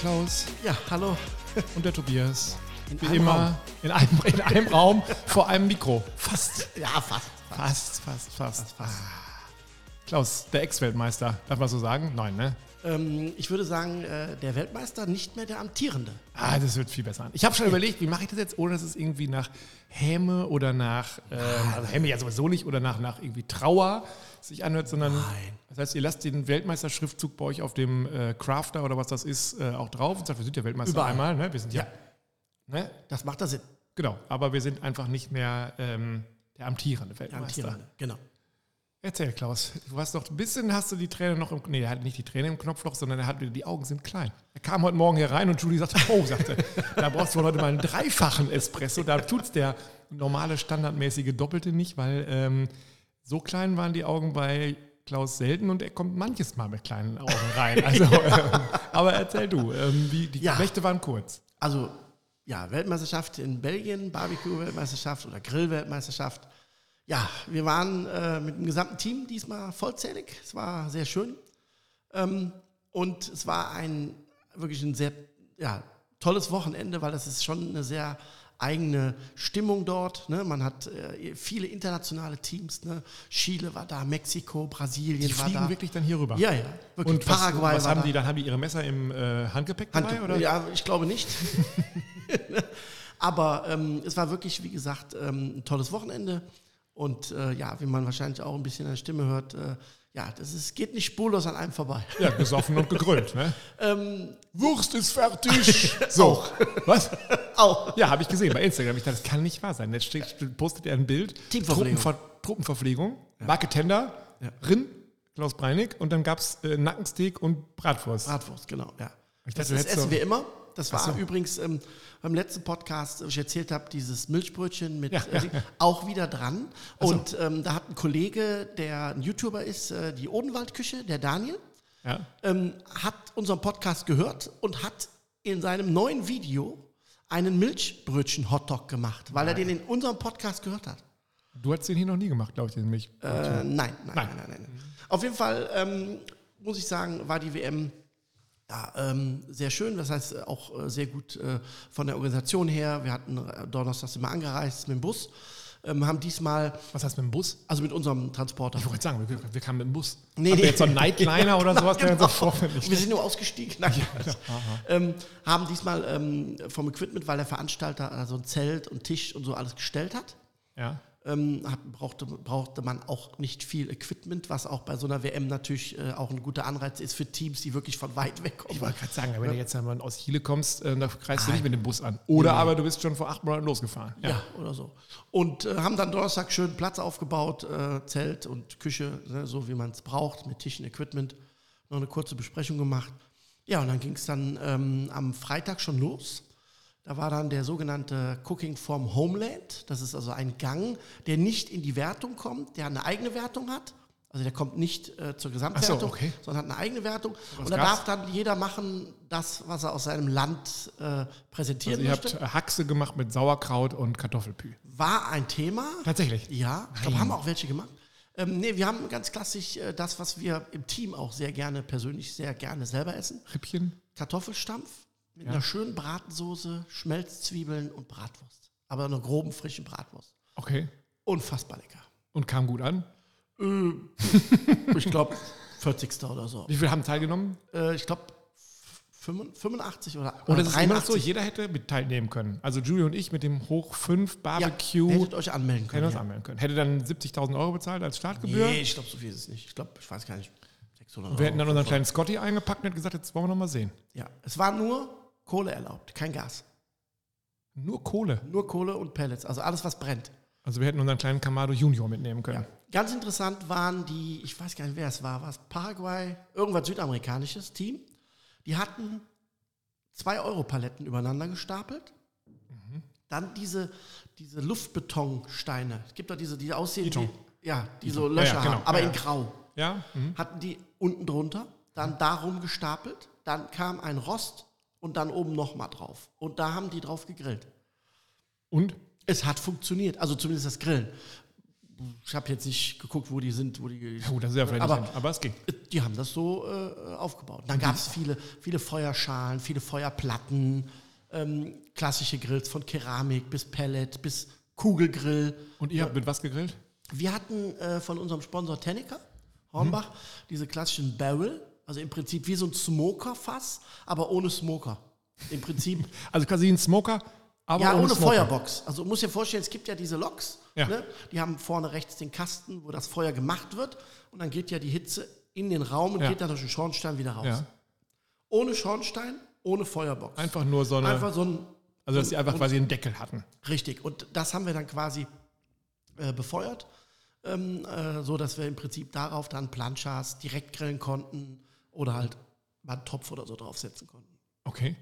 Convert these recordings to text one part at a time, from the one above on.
Klaus Ja, hallo. und der Tobias. In Wie einem immer Raum. In, einem, in einem Raum vor einem Mikro. Fast. Ja, fast. Fast, fast, fast. Fast, fast. Klaus, der Ex-Weltmeister. Darf man so sagen? Nein, ne? Ähm, ich würde sagen, äh, der Weltmeister, nicht mehr der amtierende. Ah, das wird viel besser an. Ich habe schon überlegt, wie mache ich das jetzt, ohne dass es irgendwie nach Häme oder nach, ähm, also Häme ja sowieso nicht, oder nach, nach irgendwie Trauer sich anhört, sondern Nein. das heißt, ihr lasst den Weltmeisterschriftzug bei euch auf dem äh, Crafter oder was das ist, äh, auch drauf und sagt, wir sind ja Weltmeister Überall. einmal, ne? Wir sind ja, Ja. ne? Das macht da Sinn. Genau, aber wir sind einfach nicht mehr ähm, der amtierende Der Weltmeister. amtierende. Genau. Erzähl, Klaus. Du hast doch ein bisschen, hast du die Träne noch im, nee, er hat nicht die Träne im Knopfloch, sondern er hat, die Augen sind klein. Er kam heute Morgen hier rein und Julie sagte, oh, sagte, da brauchst du heute mal einen dreifachen Espresso. Da tut's der normale, standardmäßige Doppelte nicht, weil ähm, so klein waren die Augen bei Klaus selten und er kommt manches Mal mit kleinen Augen rein. Also, ähm, aber erzähl du, ähm, wie, die Ja. Nächte waren kurz. Also, ja, Weltmeisterschaft in Belgien, Barbecue-Weltmeisterschaft oder Grill-Weltmeisterschaft. Ja, wir waren äh, mit dem gesamten Team diesmal vollzählig. Es war sehr schön. Ähm, und es war ein wirklich ein sehr ja, tolles Wochenende, weil das ist schon eine sehr eigene Stimmung dort. Ne? Man hat äh, viele internationale Teams. Ne? Chile war da, Mexiko, Brasilien Die war fliegen da. wirklich dann hier rüber. Ja, ja. Wirklich. Und was, Paraguay was war haben da. die? Dann haben die ihre Messer im äh, Handgepäck dabei? Oder? Ja, ich glaube nicht. Aber ähm, es war wirklich, wie gesagt, ähm, ein tolles Wochenende. Und äh, ja, wie man wahrscheinlich auch ein bisschen an der Stimme hört, äh, ja, das ist, geht nicht spurlos an einem vorbei. Ja, gesoffen und gegrillt, ne? Ähm, Wurst ist fertig. So. Was? auch. Ja, habe ich gesehen bei Instagram. Ich dachte, das kann nicht wahr sein. Jetzt postet er ein Bild. Teamverpflegung. Truppenver Truppenverpflegung. Marke Tender. Rin. Klaus Breinig. Und dann gab es äh, Nackensteak und Bratwurst. Bratwurst, genau, ja. Ich Das, dachte, das essen wir immer. Das war so. übrigens ähm, beim letzten Podcast, wo ich erzählt habe, dieses Milchbrötchen mit Ja, äh, ja, ja. auch wieder dran. so. Und ähm, da hat ein Kollege, der ein YouTuber ist, äh, die Odenwaldküche, der Daniel, Ja. ähm, hat unseren Podcast gehört und hat in seinem neuen Video einen Milchbrötchen-Hotdog gemacht, weil er den in unserem Podcast gehört hat. Du hast den hier noch nie gemacht, glaube ich, den Milch. Äh, nein, nein, Nein. nein, nein, nein. Auf jeden Fall ähm, muss ich sagen, war die WM ja, ähm, sehr schön. Das heißt äh, auch äh, sehr gut äh, von der Organisation her. Wir hatten äh, donnerstags immer angereist mit dem Bus, ähm, haben diesmal, Was du mit dem Bus? also mit unserem Transporter. Ich wollte sagen, wir, wir kamen mit dem Bus. Nee, nee. jetzt so einen Nightliner oder sowas, Genau. so Wir sind nur ausgestiegen. Nein, ähm, haben diesmal ähm, vom Equipment, weil der Veranstalter also ein Zelt und Tisch und so alles gestellt hat, Ja. Ähm, hat, brauchte, brauchte man auch nicht viel Equipment, was auch bei so einer WM natürlich äh, auch ein guter Anreiz ist für Teams, die wirklich von weit weg kommen. Ich wollte gerade sagen, wenn du jetzt einmal aus Chile kommst, äh, da kreist du nicht mit dem Bus an. Oder aber du bist schon vor acht Monaten losgefahren. Ja, oder so. Und äh, haben dann Donnerstag schön Platz aufgebaut, äh, Zelt und Küche, ne, so wie man es braucht, mit Tischen, Equipment. Noch eine kurze Besprechung gemacht. Ja, und dann ging es dann ähm, am Freitag schon los. Da war dann der sogenannte Cooking from Homeland. Das ist also ein Gang, der nicht in die Wertung kommt, der eine eigene Wertung hat. Also der kommt nicht äh, zur Gesamtwertung, okay. sondern hat eine eigene Wertung. Was und da darf dann jeder machen, das, was er aus seinem Land äh, präsentieren Also ihr möchte. habt äh, Haxe gemacht mit Sauerkraut und Kartoffelpü. War ein Thema. Tatsächlich. Ja, ich glaube, haben auch welche gemacht. Ähm, nee, wir haben ganz klassisch äh, das, was wir im Team auch sehr gerne, persönlich sehr gerne selber essen. Rippchen. Kartoffelstampf mit Ja. einer schönen Bratensoße, Schmelzzwiebeln und Bratwurst. Aber einer groben, frischen Bratwurst. Okay. Unfassbar lecker. Und kam gut an. Äh, ich glaube, 40. oder so. Wie viele haben teilgenommen? Äh, ich glaube, 85 oder, Und oder es ist immer noch so, 83. jeder hätte mit teilnehmen können. Also Julie und ich mit dem Hoch 5 Ja, Barbecue hättet euch anmelden können. uns Ja. anmelden können. Hätte dann 70.000 Euro bezahlt als Startgebühr. Nee, ich glaube, so viel ist es nicht. Ich glaube, ich weiß gar nicht. 600 Wir hätten dann unseren kleinen Scotty eingepackt und hätten gesagt, jetzt wollen wir noch mal sehen. Ja, es war nur Kohle erlaubt, kein Gas. Nur Kohle. Nur Kohle und Pellets, also alles, was brennt. Also wir hätten unseren kleinen Kamado Junior mitnehmen können. Ganz interessant waren die, ich weiß gar nicht, wer es war, war es Paraguay, irgendwas südamerikanisches Team. Die hatten zwei Euro-Paletten übereinander gestapelt. Dann diese, diese Luftbetonsteine. Es gibt doch diese, die aussehen Beton. wie, ja, die so Ja, Löcher ja, genau. haben, aber Ja, in ja. Grau. Ja? Mhm. Hatten die unten drunter, dann darum gestapelt, dann kam ein Rost und dann oben nochmal drauf. Und da haben die drauf gegrillt. Und? Es hat funktioniert, also zumindest das Grillen. Ich habe jetzt nicht geguckt, wo die sind, wo die. Ja, gut, das ist ja vielleicht aber nicht, aber es ging. die haben das so äh, aufgebaut. Dann gab es viele, viele Feuerschalen, viele Feuerplatten, ähm, klassische Grills von Keramik bis Pellet bis Kugelgrill. Und ihr habt mit was gegrillt? Wir hatten äh, von unserem Sponsor Tennecker, Hornbach, Mhm. diese klassischen Barrel, also im Prinzip wie so ein Smoker-Fass, aber ohne Smoker. Im Prinzip Also quasi ein Smoker, aber ja, ohne, Smoker. Feuerbox. Also muss dir vorstellen, es gibt ja diese Loks, Ja. ne? die haben vorne rechts den Kasten, wo das Feuer gemacht wird und dann geht ja die Hitze in den Raum und Ja. geht dann durch den Schornstein wieder raus. Ja. Ohne Schornstein, ohne Feuerbox. Einfach nur so eine, Einfach so ein also dass sie einfach quasi einen Deckel hatten. Richtig, und das haben wir dann quasi äh, befeuert, ähm, äh, so dass wir im Prinzip darauf dann Planchas direkt grillen konnten oder halt mal einen Topf oder so draufsetzen konnten. Okay.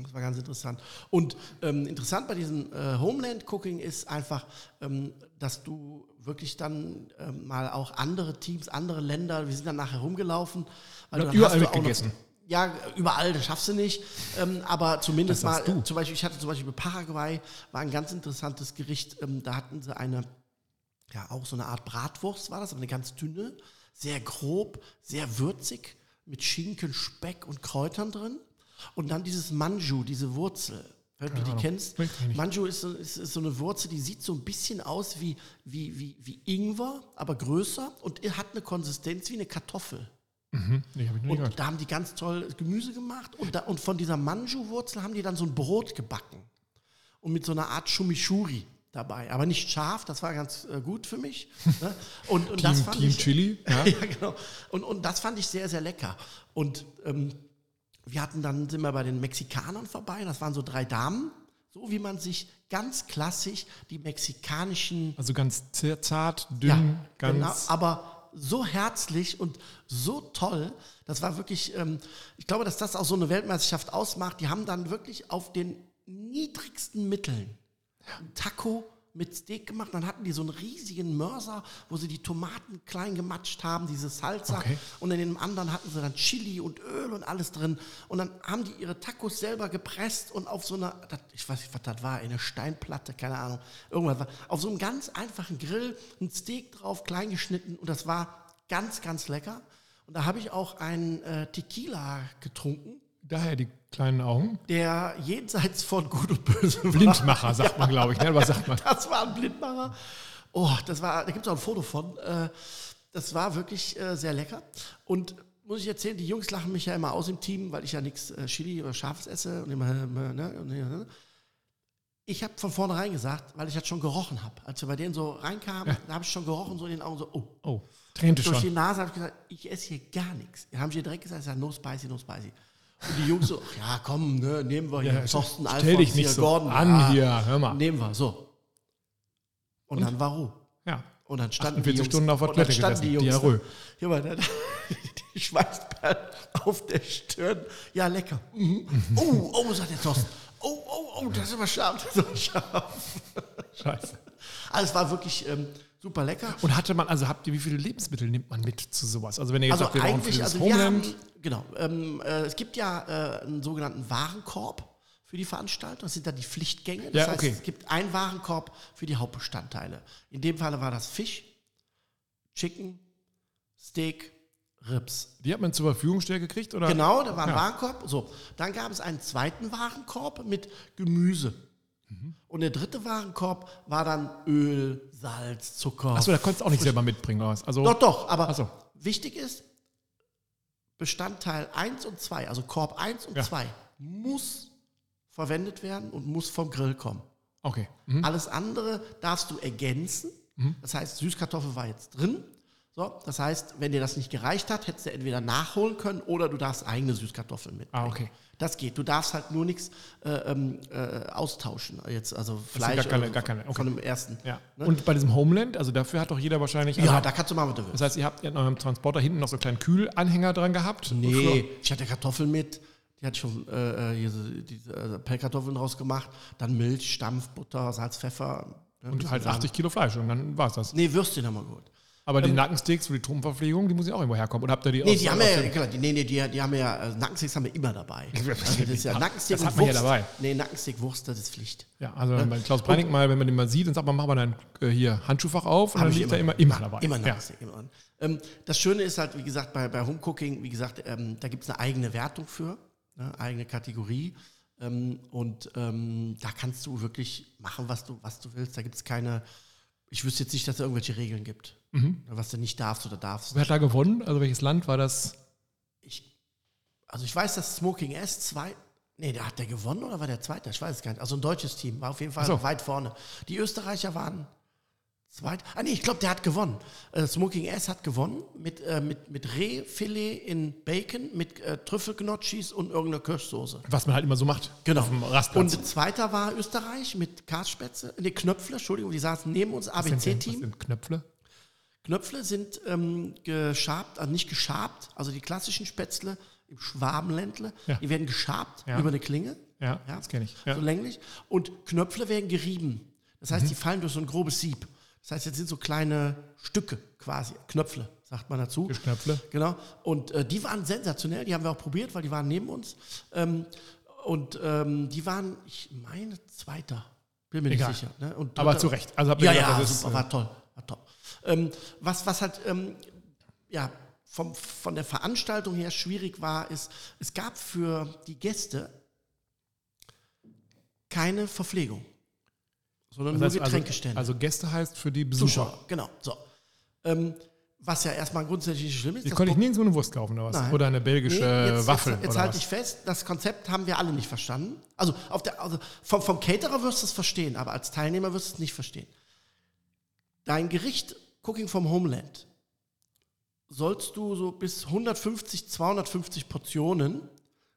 Das war ganz interessant. Und ähm, interessant bei diesem äh, Homeland Cooking ist einfach, ähm, dass du wirklich dann ähm, mal auch andere Teams, andere Länder, wir sind dann nachher rumgelaufen. Weil Ja, dann überall hast du auch mitgegessen. Noch, ja, überall, das schaffst du nicht. Ähm, aber zumindest mal, du. zum Beispiel, ich hatte zum Beispiel bei Paraguay, war ein ganz interessantes Gericht. Ähm, da hatten sie eine, ja, auch so eine Art Bratwurst war das, aber eine ganz dünne, sehr grob, sehr würzig, mit Schinken, Speck und Kräutern drin. Und dann dieses Manju, diese Wurzel. Wenn du die kennst. Manju ist, so- ist, ist so eine Wurzel, die sieht so ein bisschen aus wie, wie, wie, wie Ingwer, aber größer und hat eine Konsistenz wie eine Kartoffel. Mhm. Nee, hab ich Und gehört. da haben die ganz toll Gemüse gemacht und, da, und von dieser Manju-Wurzel haben die dann so ein Brot gebacken. Und mit so einer Art Chimichurri dabei. Aber nicht scharf, das war ganz äh, gut für mich. ne? Und, und das Team, fand Team ich, Chili. Ja. ja, genau. Und, und das fand ich sehr, sehr lecker. Und ähm, wir hatten dann, sind wir bei den Mexikanern vorbei, das waren so drei Damen, so wie man sich ganz klassisch die mexikanischen Also ganz zart, zart, dünn, ja, ganz. genau, aber so herzlich und so toll. Das war wirklich, ähm, ich glaube, dass das auch so eine Weltmeisterschaft ausmacht. Die haben dann wirklich auf den niedrigsten Mitteln ein Taco mit Steak gemacht. Dann hatten die so einen riesigen Mörser, wo sie die Tomaten klein gematscht haben, diese Salsa. Okay. Und in dem anderen hatten sie dann Chili und Öl und alles drin. Und dann haben die ihre Tacos selber gepresst und auf so einer, ich weiß nicht, was das war, eine Steinplatte, keine Ahnung, irgendwas war. Auf so einem ganz einfachen Grill, ein Steak drauf, klein geschnitten und das war ganz, ganz lecker. Und da habe ich auch einen äh, Tequila getrunken, Daher die kleinen Augen. der jenseits von Gut und Böse war. Blindmacher, sagt man, glaube ich. Ne? Was sagt man? Das war ein Blindmacher. Oh, das war, da gibt es auch ein Foto von. Äh, das war wirklich äh, sehr lecker. Und muss ich erzählen, die Jungs lachen mich ja immer aus im Team, weil ich ja nichts äh, Chili oder Scharfes esse. Und immer, ne, ne. Ich habe von vornherein gesagt, weil ich das schon gerochen habe. Als wir bei denen so reinkamen, da habe ich schon gerochen, so in den Augen, so, oh. Oh, tränte Durch die schon. Nase habe ich gesagt, ich esse hier gar nichts. Da haben sie direkt gesagt, sag, no spicy, no spicy. Und die Jungs so, ach ja, komm, ne, nehmen wir hier. Ja, Thorsten stell dich nicht hier, so Gordon, an ja, hier, hör mal. Nehmen wir, so. Und, dann war Ruhe. Ja. Und dann standen 48 die Jungs, Stunden auf der und dann standen die Jungs. Diarrhoe. da. Hier mal, da, die Schweißperlen auf der Stirn. Ja, lecker. Mhm. Oh, oh, sagt der Thorsten. Oh, oh, oh, das ist aber scharf, das ist aber scharf. Scheiße. Also es war wirklich ähm, super lecker. Und hatte man, also habt ihr, wie viele Lebensmittel nimmt man mit zu sowas? Also wenn ihr jetzt Also sagt, wir brauchen für also wir haben, Homeland. genau, ähm, äh, es gibt ja äh, einen sogenannten Warenkorb für die Veranstaltung. Das sind dann die Pflichtgänge. Das Ja, heißt, okay. es gibt einen Warenkorb für die Hauptbestandteile. In dem Falle war das Fisch, Chicken, Steak, Rips. Die hat man zur Verfügung gestellt gekriegt? Oder? Genau, da war ein Ja. Warenkorb. So, dann gab es einen zweiten Warenkorb mit Gemüse. Mhm. Und der dritte Warenkorb war dann Öl, Salz, Zucker. Achso, da konntest du auch nicht selber mitbringen, oder was? Also, Doch, doch, aber so. wichtig ist, Bestandteil 1 und 2, also Korb 1 und Ja. 2, muss verwendet werden und muss vom Grill kommen. Okay. Mhm. Alles andere darfst du ergänzen. Das heißt, Süßkartoffel war jetzt drin. So, das heißt, wenn dir das nicht gereicht hat, hättest du entweder nachholen können oder du darfst eigene Süßkartoffeln mitbringen. Ah, okay. Das geht. Du darfst halt nur nichts äh, ähm, äh, austauschen. Jetzt, also Fleisch gar keine- oder gar keine, okay. von dem ersten. Ja. Ne? Und bei diesem Homeland, also dafür hat doch jeder wahrscheinlich. Ja, also, da kannst du machen, was du willst. das heißt, ihr habt in eurem Transporter hinten noch so einen kleinen Kühlanhänger dran gehabt? Nee, ich hatte Kartoffeln mit. Die hat schon äh, äh, hier so, diese äh, Pellkartoffeln draus gemacht. Dann Milch, Stampf, Butter, Salz, Pfeffer. ne, Und halt Sahne. 80 Kilo Fleisch und dann war es das. Nee, Würstchen haben wir geholt. Aber die Nackensticks für die Turmverpflegung, die muss ja auch irgendwo herkommen. Oder habt ihr die Nee, die haben ja, klar, die, nee, nee, die, die haben ja, also Nackensticks haben wir immer dabei. Also das ist ja Nackenstick Das hat man ja dabei. Nee, Nackenstick, Wurst, das ist Pflicht. Ja, also bei Klaus Breinig mal, wenn man den mal sieht, dann sagt man, mach mal dein äh, hier Handschuhfach auf und dann liegt er immer, immer dabei. Immer ja. Nackenstick, immer. Ähm, das Schöne ist halt, wie gesagt, bei, bei Homecooking, wie gesagt, ähm, da gibt es eine eigene Wertung für, ne, eigene Kategorie. Ähm, und ähm, da kannst du wirklich machen, was du, was du willst. Da gibt es keine, ich wüsste jetzt nicht, dass es irgendwelche Regeln gibt, Mhm. was du nicht darfst oder darfst. Wer hat da gewonnen? Also welches Land war das? Ich, also ich weiß, dass Smoking S zwei. Nee, der hat der gewonnen oder war der Zweite? Ich weiß es gar nicht. Also ein deutsches Team, war auf jeden Fall so. weit vorne. Die Österreicher waren zweit. Ah nee, ich glaube, der hat gewonnen. Äh, Smoking S hat gewonnen mit, äh, mit, mit Rehfilet in Bacon, mit äh, Trüffelgnocchis und irgendeiner Kirschsoße. Was man halt immer so macht. Genau. Und zweiter war Österreich mit Karspätze, nee, Knöpfle, Entschuldigung, die saßen neben uns, denn- was ABC-Team. sind Knöpfle? Knöpfle sind ähm, geschabt, also nicht geschabt, also die klassischen Spätzle im Schwabenländle, Ja. die werden geschabt Ja. über eine Klinge, Ja, das kenne ich. Ja. so länglich. Und Knöpfle werden gerieben. Das Mhm. heißt, die fallen durch so ein grobes Sieb. Das heißt, jetzt sind so kleine Stücke quasi, Knöpfle, sagt man dazu. Knöpfle. Genau. Und äh, die waren sensationell, die haben wir auch probiert, weil die waren neben uns. Ähm, und ähm, die waren, ich meine, Zweiter. Bin mir Egal. nicht sicher. Ne? Und Aber Dritter- zu Recht. Also ja, gesagt, ja, das ist, super, äh, war toll, war was, was halt, ähm, ja, vom, von der Veranstaltung her schwierig war, ist, es gab für die Gäste keine Verpflegung, sondern Das nur heißt Getränkestände. Also, also Gäste heißt für die Besucher. Zuschauer, genau, so. Ähm, was ja erstmal grundsätzlich nicht schlimm ist. Die konnte ich nirgendwo eine Wurst kaufen oder was? Nein. Oder eine belgische Nee, jetzt, Waffel Jetzt, jetzt halte ich fest, das Konzept haben wir alle nicht verstanden. Also, auf der, also vom, vom Caterer wirst du es verstehen, aber als Teilnehmer wirst du es nicht verstehen. Dein Gericht Cooking vom Homeland sollst du so bis 150, 250 Portionen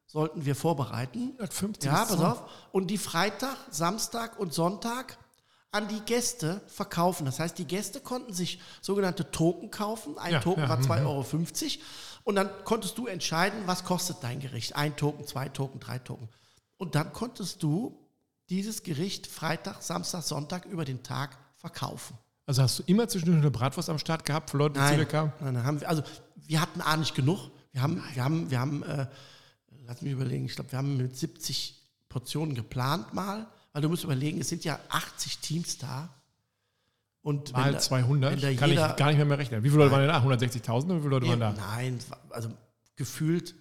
sollten wir vorbereiten. 150 Ja, pass auf. Und die Freitag, Samstag und Sonntag an die Gäste verkaufen. Das heißt, die Gäste konnten sich sogenannte Token kaufen. Ein Ja, Token ja, war mhm. 2,50 Euro. Und dann konntest du entscheiden, was kostet dein Gericht. Ein Token, zwei Token, drei Token. Und dann konntest du dieses Gericht Freitag, Samstag, Sonntag über den Tag verkaufen. Also hast du immer zwischendurch eine Bratwurst am Start gehabt für Leute, die zu dir Nein, kamen? nein, nein haben wir, also wir hatten A nicht genug. Wir haben, wir haben, wir haben, äh, lass mich überlegen, ich glaube, wir haben mit 70 Portionen geplant mal, weil du musst überlegen, es sind ja 80 Teams da. Und Mal da- 200? wenn da Kann jeder- ich gar nicht mehr, mehr rechnen. Wie viele Leute waren denn da? 160.000 oder wie viele Leute waren da? Nein, also gefühlt,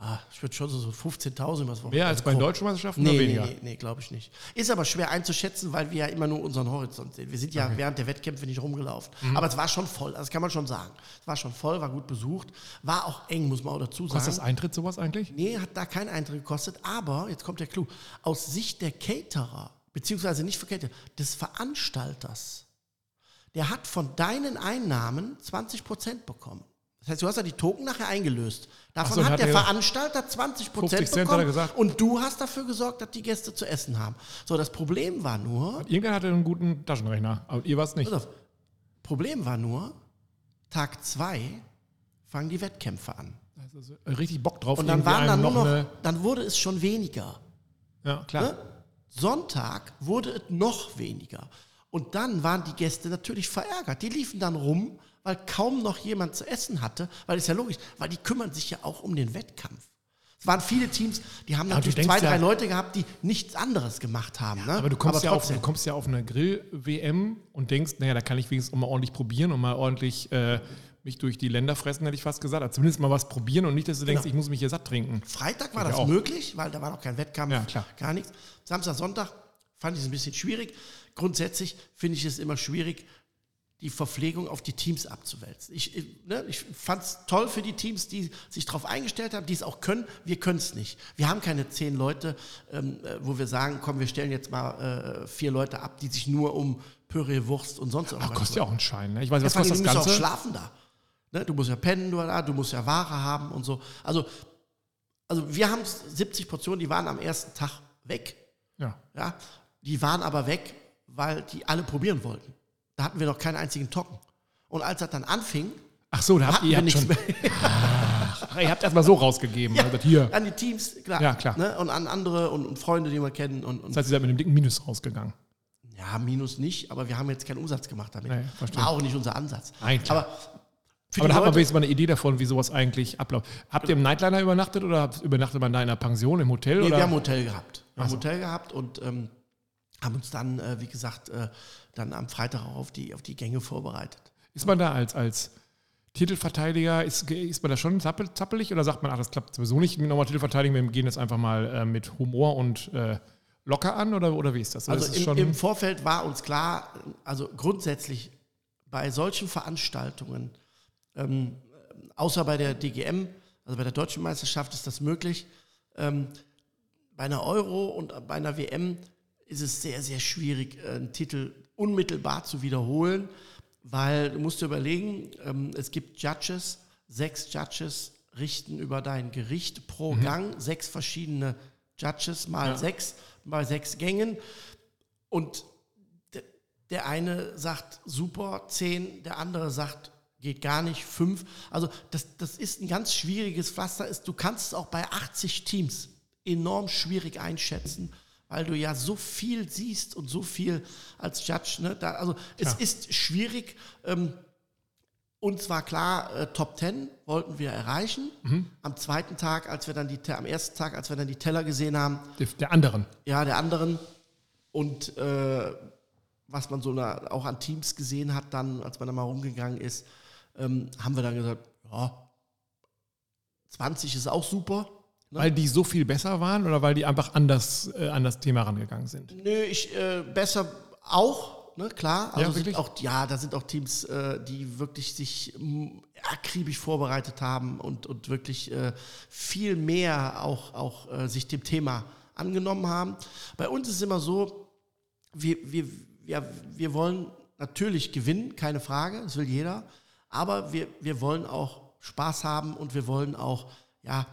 ah, ich würde schon so, so 15.000 was Mehr als bei den deutschen Meisterschaften Nee, oder nee, weniger? nee, nee glaube ich nicht. Ist aber schwer einzuschätzen, weil wir ja immer nur unseren Horizont sehen. Wir sind ja während der Wettkämpfe nicht rumgelaufen. Mhm. Aber es war schon voll, also das kann man schon sagen. Es war schon voll, war gut besucht, war auch eng, muss man auch dazu sagen. Kostet das Eintritt sowas eigentlich? Nee, hat da keinen Eintritt gekostet, aber, jetzt kommt der Clou, aus Sicht der Caterer, beziehungsweise nicht für Caterer, des Veranstalters, der hat von deinen Einnahmen 20% bekommen. Das heißt, du hast ja die Token nachher eingelöst. Davon so, hat hat der er- Veranstalter 20% 50 Cent hat er bekommen gesagt. und du hast dafür gesorgt, dass die Gäste zu essen haben. So, das Problem war nur, Irgendwer hatte einen guten Taschenrechner, aber ihr warst nicht. pass auf, Problem war nur, Tag 2 fangen die Wettkämpfe an. Also richtig Bock drauf. Und dann waren dann nur noch, eine- dann wurde es schon weniger. Ja, klar. Ne? Sonntag wurde es noch weniger. Und dann waren die Gäste natürlich verärgert. Die liefen dann rum, weil kaum noch jemand zu essen hatte, weil ist ja logisch, weil die kümmern sich ja auch um den Wettkampf. Es waren viele Teams, die haben du natürlich denkst zwei, drei ja- Leute gehabt, die nichts anderes gemacht haben. ne? Aber du kommst, ja auf, du kommst ja auf eine Grill-WM und denkst, naja, da kann ich wenigstens mal ordentlich probieren und mal ordentlich äh, mich durch die Länder fressen, hätte ich fast gesagt. Also zumindest mal was probieren und nicht, dass du denkst, Genau. ich muss mich hier satt trinken. Freitag war Ja, das auch. möglich, weil da war noch kein Wettkampf, Ja, klar. gar nichts. Samstag, Sonntag fand ich es ein bisschen schwierig. Grundsätzlich finde ich es immer schwierig, die Verpflegung auf die Teams abzuwälzen. Ich, ich, ne, ich fand es toll für die Teams, die sich darauf eingestellt haben, die es auch können. Wir können es nicht. Wir haben keine zehn Leute, ähm, äh, wo wir sagen, komm, wir stellen jetzt mal äh, vier Leute ab, die sich nur um Püree, Wurst und sonst Ach, irgendwas kostet ja auch einen Schein. Ne? Ich weiß, ja, was vor allem, kostet du das musst auch Ganze? schlafen da. Ne? Du musst ja pennen du da, du musst ja Ware haben und so. Also, also wir haben 70 Portionen, die waren am ersten Tag weg. Ja. Ja? Die waren aber weg, weil die alle probieren wollten. Da hatten wir noch keinen einzigen Tocken. Und als das dann anfing, Ach so, da habt ihr habt nichts mehr. Ach, ihr habt erstmal so rausgegeben. Also hier. An die Teams, klar. Ja, klar. Ne? Und an andere und, und Freunde, die wir kennen. Und, und Das heißt, ihr seid mit einem dicken Minus rausgegangen. Ja, minus nicht, aber wir haben jetzt keinen Umsatz gemacht damit. Nee, verstehe. War auch nicht unser Ansatz. Nein, klar. aber Aber da hat man wenigstens mal eine Idee davon, wie sowas eigentlich abläuft. Habt ihr im Nightliner übernachtet oder habt- übernachtet man da in einer Pension, im Hotel? Nee, oder? wir haben ein Hotel gehabt. Wir haben so. ein Hotel gehabt und ähm, haben uns dann, äh, wie gesagt, äh, dann am Freitag auch auf die, auf die Gänge vorbereitet. Ist man da als, als Titelverteidiger, ist, ist man da schon zappel, zappelig oder sagt man, ach, das klappt sowieso nicht mit nochmal Titelverteidigen, wir gehen jetzt einfach mal äh, mit Humor und äh, locker an oder, oder wie ist das? Oder Also ist es im, im Vorfeld war uns klar, also grundsätzlich bei solchen Veranstaltungen, ähm, außer bei der DGM, also bei der Deutschen Meisterschaft ist das möglich, ähm, bei einer Euro und bei einer WM ist es sehr, sehr schwierig, äh, einen Titel unmittelbar zu wiederholen, weil du musst dir überlegen, ähm, es gibt Judges, sechs Judges richten über dein Gericht pro Gang, sechs verschiedene Judges mal Ja. sechs, mal sechs Gängen und de- der eine sagt super, zehn, der andere sagt geht gar nicht, fünf. Also das, das ist ein ganz schwieriges Pflaster. Ist, du kannst es auch bei 80 Teams enorm schwierig einschätzen, weil du ja so viel siehst und so viel als Judge. Ne? Da, also es Klar. ist schwierig. Ähm, uns war klar, äh, Top 10 wollten wir erreichen. Am zweiten Tag, als wir dann die, am ersten Tag, als wir dann die Teller gesehen haben, der, der anderen? ja, der anderen. Und äh, was man so na, auch an Teams gesehen hat, dann, als man da mal rumgegangen ist, ähm, haben wir dann gesagt, ja, 20 ist auch super. Ne? Weil die so viel besser waren oder weil die einfach anders äh, an das Thema rangegangen sind? Nö, ich äh, besser auch, ne, klar. Also Ja, wirklich? auch, ja, da sind auch Teams, äh, die wirklich sich akribisch vorbereitet haben und, und wirklich äh, viel mehr auch, auch äh, sich dem Thema angenommen haben. Bei uns ist es immer so, wir, wir, ja, wir wollen natürlich gewinnen, keine Frage, das will jeder, aber wir, wir wollen auch Spaß haben und wir wollen auch, ja,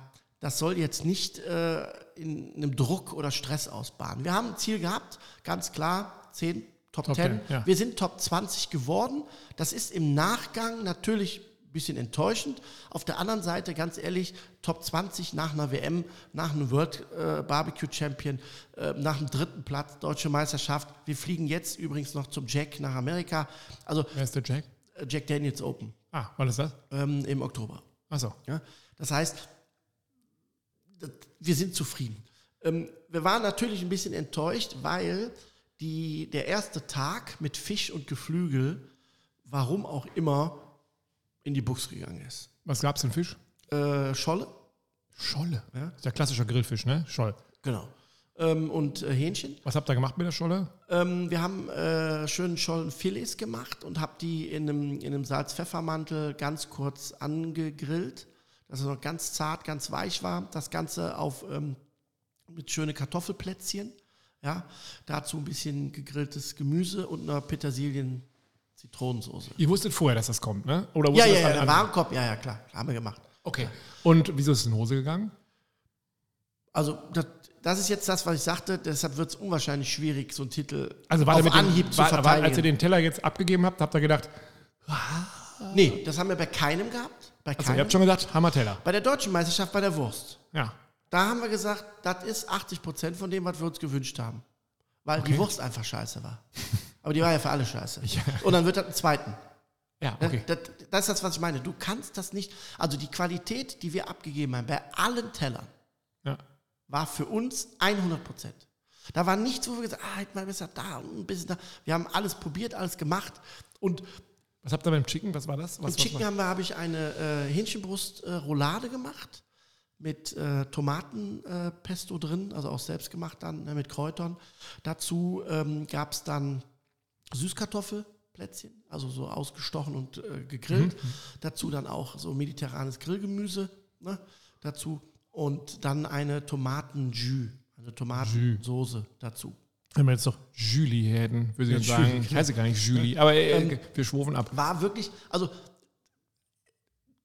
das soll jetzt nicht äh, in einem Druck oder Stress ausbaden. Wir haben ein Ziel gehabt, ganz klar, 10, Top, Top 10. 10, ja. Wir sind Top 20 geworden. Das ist im Nachgang natürlich ein bisschen enttäuschend. Auf der anderen Seite, ganz ehrlich, Top 20 nach einer WM, nach einem World äh, Barbecue Champion, äh, nach dem dritten Platz, Deutsche Meisterschaft. Wir fliegen jetzt übrigens noch zum Jack nach Amerika, also Wer ist der Jack? äh, Jack Daniels Open Ah, wann ist das? ähm, im Oktober. Achso. Ja? Das heißt, wir sind zufrieden. Ähm, wir waren natürlich ein bisschen enttäuscht, weil die, der erste Tag mit Fisch und Geflügel, warum auch immer, in die Buchs gegangen ist. Was gab's denn Fisch? Äh, Scholle, Scholle. Ja. Ist der klassische Grillfisch, ne? Scholl. genau. Ähm, und äh, Hähnchen. Was habt ihr gemacht mit der Scholle? Ähm, wir haben äh, schönen Schollenfilets gemacht und habe die in einem, in einem Salz-Pfeffermantel ganz kurz angegrillt, dass es noch ganz zart, ganz weich war. Das Ganze auf ähm, mit schöne Kartoffelplätzchen. Ja, dazu ein bisschen gegrilltes Gemüse und einer Petersilien-Zitronensoße. Ihr wusstet vorher, dass das kommt, ne? Oder Ja, ja, ja, der? Warenkorb, ja, ja, klar, haben wir gemacht. Okay. Und wieso ist es in Hose gegangen? Also, das, das ist jetzt das, was ich sagte, deshalb wird es unwahrscheinlich schwierig, so einen Titel Also war auf mit Anhieb dem, zu war, war, verteidigen. als ihr den Teller jetzt abgegeben habt, habt ihr gedacht, nee, das haben wir bei keinem gehabt. Bei also ihr habt schon gesagt, Hammer-Teller. Bei der deutschen Meisterschaft bei der Wurst. Ja. Da haben wir gesagt, das ist 80 Prozent von dem, was wir uns gewünscht haben. Weil die Okay. Wurst einfach scheiße war. Aber die war ja für alle scheiße. Und dann wird das einen zweiten. Ja, okay. Das, das ist das, was ich meine. Du kannst das nicht. Also die Qualität, die wir abgegeben haben, bei allen Tellern, Ja. war für uns 100 Prozent. Da war nichts, wo wir gesagt haben, ah, hätten wir besser da und ein bisschen da. Wir haben alles probiert, alles gemacht. Und Was habt ihr beim Chicken? Was war das? Was, Im Chicken was haben wir, habe ich eine äh, Hähnchenbrust-Roulade gemacht mit äh, Tomatenpesto äh, Pesto drin, also auch selbst gemacht dann äh, mit Kräutern. Dazu ähm, gab es dann Süßkartoffelplätzchen, also so ausgestochen und äh, gegrillt. Dazu dann auch so mediterranes Grillgemüse ne? dazu und dann eine Tomatenjus, eine Tomatensoße dazu. Wenn wir jetzt doch Julie hätten, würde ich Ja, sagen. Julie, Ich heiße gar nicht Julie, aber äh, Ähm, wir schwufen ab. War wirklich, also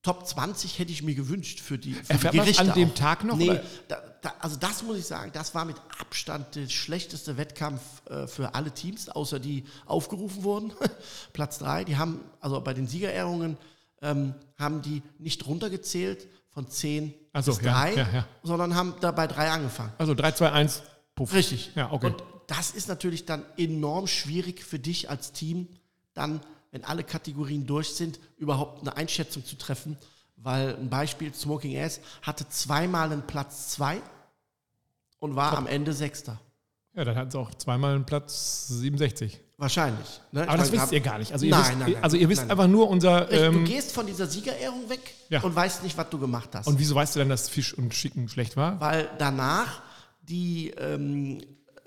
Top 20 hätte ich mir gewünscht für die, für Erfährt die Gerichte. an dem auch. Tag noch, Nee, da, da, also das muss ich sagen, das war mit Abstand der schlechteste Wettkampf äh, für alle Teams, außer die aufgerufen wurden. Platz 3, die haben, also bei den Siegerehrungen, ähm, haben die nicht runtergezählt von 10 Ach so, bis ja, 3, ja, ja. sondern haben da bei 3 angefangen. Also 3, 2, 1, puff. Richtig. Ja, okay. Und das ist natürlich dann enorm schwierig für dich als Team, dann, wenn alle Kategorien durch sind, überhaupt eine Einschätzung zu treffen. Weil ein Beispiel, Smoking Ass hatte zweimal einen Platz zwei und war am Ende Sechster. Ja, dann hatten sie auch zweimal einen Platz 67. Wahrscheinlich. Ne? Aber Ich das meine, wisst ihr gar nicht. Also ihr Nein, wisst, nein, nein. also ihr wisst einfach nur unser. Richtig, du Ähm, gehst von dieser Siegerehrung weg Ja. und weißt nicht, was du gemacht hast. und wieso weißt du dann, dass Fisch und Chicken schlecht war? weil danach die ähm,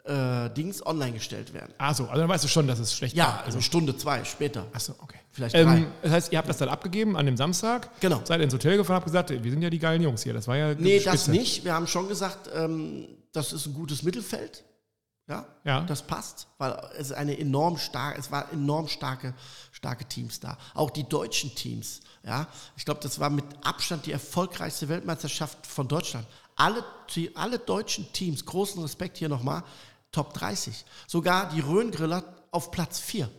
äh, Dings online gestellt werden. Ach so, also dann weißt du schon, dass es schlecht Ja, war. also eine Stunde, zwei später. Achso, okay. Vielleicht drei. Ähm, das heißt, ihr habt das dann abgegeben an dem Samstag. Genau. Seid ins Hotel gefahren, habt gesagt, wir sind ja die geilen Jungs hier. Das war ja. Nee, Spitze. das nicht. Wir haben schon gesagt, ähm, das ist ein gutes Mittelfeld. Ja, Ja. das passt, weil es eine enorm starke, es war enorm starke, starke Teams da. Auch die deutschen Teams. Ja, ich glaube, das war mit Abstand die erfolgreichste Weltmeisterschaft von Deutschland. Alle, alle deutschen Teams, großen Respekt hier nochmal, Top 30. Sogar die Rhöngriller auf Platz 4.